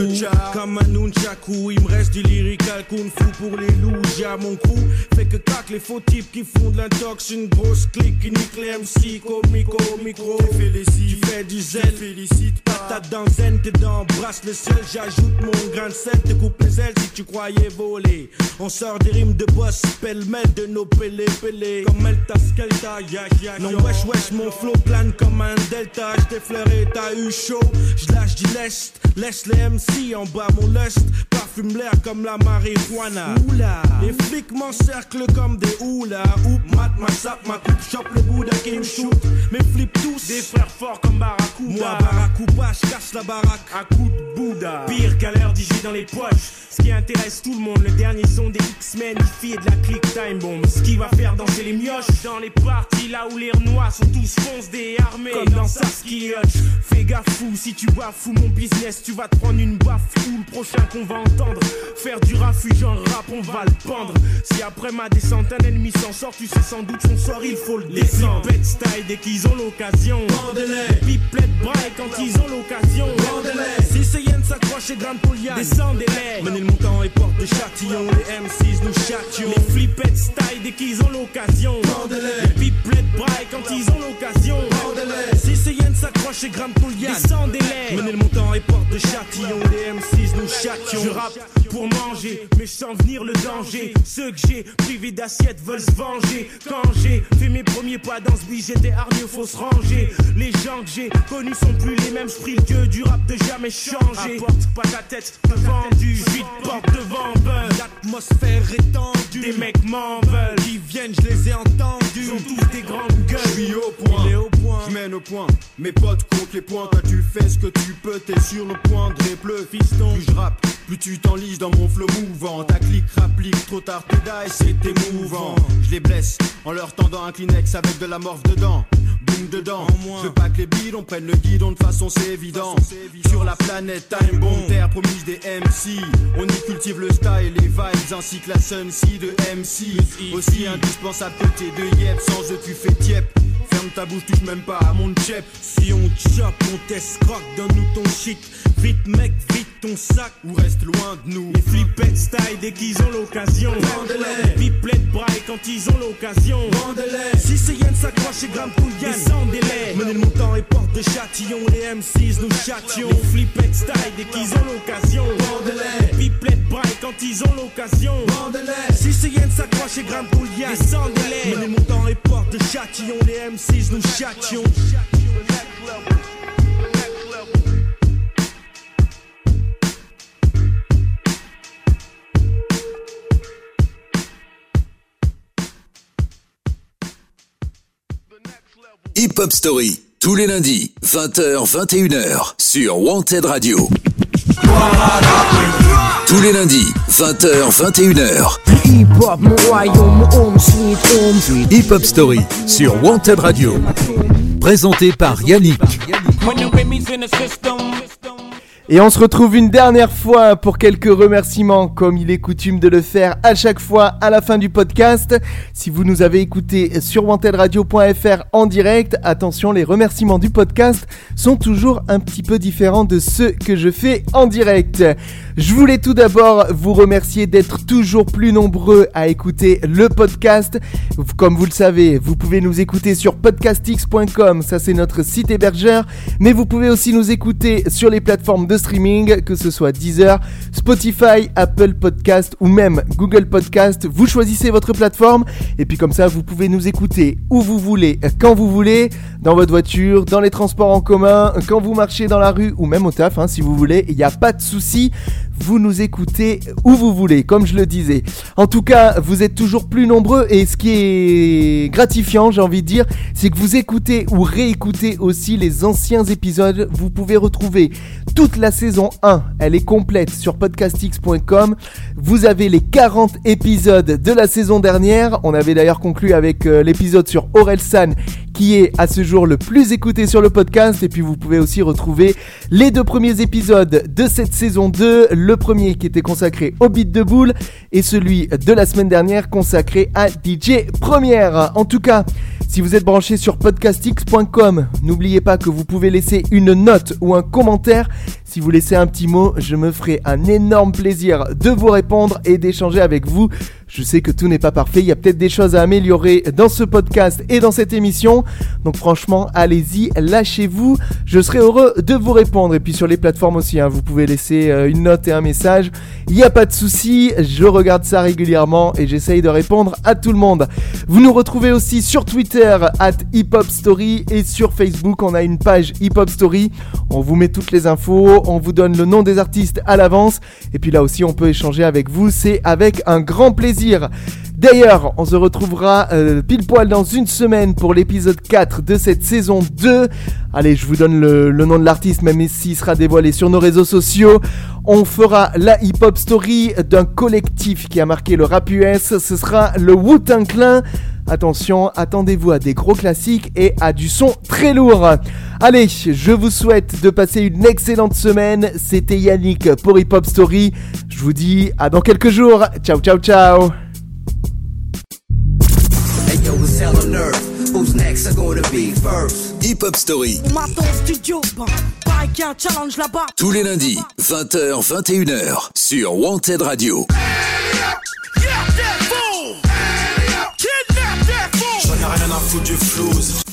comme un nunchaku. Il me reste du lyrical kung fu pour les loups. J'ai à mon crew. Fait que cac les faux types qui font de l'intox. Une grosse clique qui nique les MC. Comico, micro. Tu fais du zèle. Félicite. Patate dans zen, t'es dans brasse le sel. J'ajoute mon grain de sel. Te coupe les ailes si tu croyais voler. On sort des rimes de boss. Pêle-mêle de nos pélés pélés. Comme Elta Skelta. Ya, ya, non, wesh, wesh, mon flow plane comme un delta. J't'ai flairé, t'as eu chaud. J'lâche du lest. Laisse les MC en bas mon lust. Parfume l'air comme la marijuana. Oula. Les flics m'encerclent comme des houlas. Oup, mat, ma sap, ma coupe, chope le Bouddha qui me shoot. Mes flips tous. Des frères forts comme Barracuda. Moi, Barracuda, j'casse la baraque. À coup de Bouddha. Pire qu'à l'heure d'y dans les poches. Ce qui intéresse tout le monde, le dernier son des X-Men, il et de la click time bomb. Ce qui va faire danser les mioches dans les parties là où les renois sont tous foncés et armés. Comme dans Saskia Hutch. Fais gaffe fou, si tu bafoues mon business, tu vas te prendre une baffe fou. Le prochain qu'on va entendre, faire du refuge en rap, on va le pendre. Si après ma descente un ennemi s'en sort, tu sais sans doute son sort, il faut le descendre. Les style dès qu'ils ont l'occasion. Les pipelettes braille quand ils ont l'occasion. Si c'est Yen s'accroche et grimpe Poliane. Descendez-les, menez le montant et porte de châtillon. Les M6 nous châtions. Les flippettes style dès qu'ils ont l'occasion. Les pipelettes braille quand ils ont l'occasion. Si ce yen s'accroche et grimpe Poliane. Descendez-les, menez le montant et porte de châtillon. Les M6 nous châtions. Je rappe pour manger, mais je sens venir le danger. Ceux que j'ai privés d'assiette veulent se venger. Quand j'ai fait mes premiers pas dans ce billet, j'étais hargneux, faut se ranger. Les gens que j'ai connus sont plus les mêmes. Le dieu du rap de jamais changer. Apporte pas ta tête de vendu, vite porte devant. L'atmosphère est tendue, des mecs m'en veulent. Qui viennent, je les ai entendus. Sont tous des grandes gueules. Je suis au point, Il est au point. je mène au point. Mes potes comptent les points, toi tu fais ce que tu peux, t'es sur le point de les. Fiston, Plus je rappe, plus tu t'enlises dans mon flow mouvant. Ta clique rapplique, trop tard tu die, c'est émouvant. Je les blesse en leur tendant un Kleenex avec de la morve dedans. Boum dedans, je veux pas que les bidons prennent le guidon de façon c'est évident. Sur la planète Time Bomb, terre promise des MC. On y cultive le style, les vibes ainsi que la sun si de MC. Aussi indispensable que t'es de yep, sans eux tu fais tiep. Ferme ta bouche, touche même pas à mon chep. Si on chope, on t'escroque, donne-nous ton shit. Vite mec, vite ton sac. Ou reste loin de nous. Les flippettes style dès qu'ils ont l'occasion. Les pipelettes braille quand ils ont l'occasion. Si ces yens s'accrochent et grimpent Pouliane, descendez-les. Menez le montant et porte de châtillon. Les M6 nous châtions. Les flippettes style dès qu'ils ont l'occasion. Les pipelettes braille quand ils ont l'occasion. Si ces yens s'accrochent et grimpent Pouliane, descendez-les. Menez le montant et porte de châtillon. Les M6 nous châtions. Hip Hop Story, tous les lundis, 20h, 21h, sur Wanted Radio. Tous les lundis, 20h, 21h. Hip hop, mon royaume, mon home sweet home sweet. Hip Hop Story, sur Wanted Radio. Présenté par Yannick. Et on se retrouve une dernière fois pour quelques remerciements, comme il est coutume de le faire à chaque fois à la fin du podcast. Si vous nous avez écouté sur wantedradio.fr en direct, attention, les remerciements du podcast sont toujours un petit peu différents de ceux que je fais en direct. Je voulais tout d'abord vous remercier d'être toujours plus nombreux à écouter le podcast. Comme vous le savez, vous pouvez nous écouter sur podcastx.com, ça c'est notre site hébergeur, mais vous pouvez aussi nous écouter sur les plateformes de streaming, que ce soit Deezer, Spotify, Apple Podcast ou même Google Podcast. Vous choisissez votre plateforme et puis comme ça vous pouvez nous écouter où vous voulez, quand vous voulez, dans votre voiture, dans les transports en commun, quand vous marchez dans la rue ou même au taf, hein, si vous voulez. Il n'y a pas de souci. Vous nous écoutez où vous voulez, comme je le disais. En tout cas, vous êtes toujours plus nombreux et ce qui est gratifiant, j'ai envie de dire, c'est que vous écoutez ou réécoutez aussi les anciens épisodes. Vous pouvez retrouver toute la saison 1, elle est complète sur podcastx.com. Vous avez les 40 épisodes de la saison dernière. On avait d'ailleurs conclu avec euh, l'épisode sur Orelsan qui est à ce jour le plus écouté sur le podcast. Et puis vous pouvez aussi retrouver les deux premiers épisodes de cette saison 2. Le premier qui était consacré au beat de boule et celui de la semaine dernière consacré à DJ Première. En tout cas, si vous êtes branché sur podcastx.com, n'oubliez pas que vous pouvez laisser une note ou un commentaire. Si vous laissez un petit mot, je me ferai un énorme plaisir de vous répondre et d'échanger avec vous. Je sais que tout n'est pas parfait, il y a peut-être des choses à améliorer dans ce podcast et dans cette émission. Donc franchement, allez-y, lâchez-vous. Je serai heureux de vous répondre. Et puis sur les plateformes aussi, hein, vous pouvez laisser euh, une note et un message. Il n'y a pas de souci, je regarde ça régulièrement et j'essaye de répondre à tout le monde. Vous nous retrouvez aussi sur Twitter, at Hip Hop Story, et sur Facebook, on a une page Hip Hop Story. On vous met toutes les infos, on vous donne le nom des artistes à l'avance. Et puis là aussi, on peut échanger avec vous, c'est avec un grand plaisir. D'ailleurs, on se retrouvera euh, pile poil dans une semaine pour l'épisode 4 de cette saison 2. Allez, je vous donne le, nom de l'artiste, même s'il sera dévoilé sur nos réseaux sociaux. On fera la hip-hop story d'un collectif qui a marqué le rap US. Ce sera le Wu-Tang. Attention, attendez-vous à des gros classiques et à du son très lourd. Allez, je vous souhaite de passer une excellente semaine. C'était Yannick pour Hip Hop Story. Je vous dis à dans quelques jours. Ciao, ciao, ciao. Hip Hop Story, challenge là-bas. Tous les lundis, 20h, 21h, sur Wanted Radio. J'en ai rien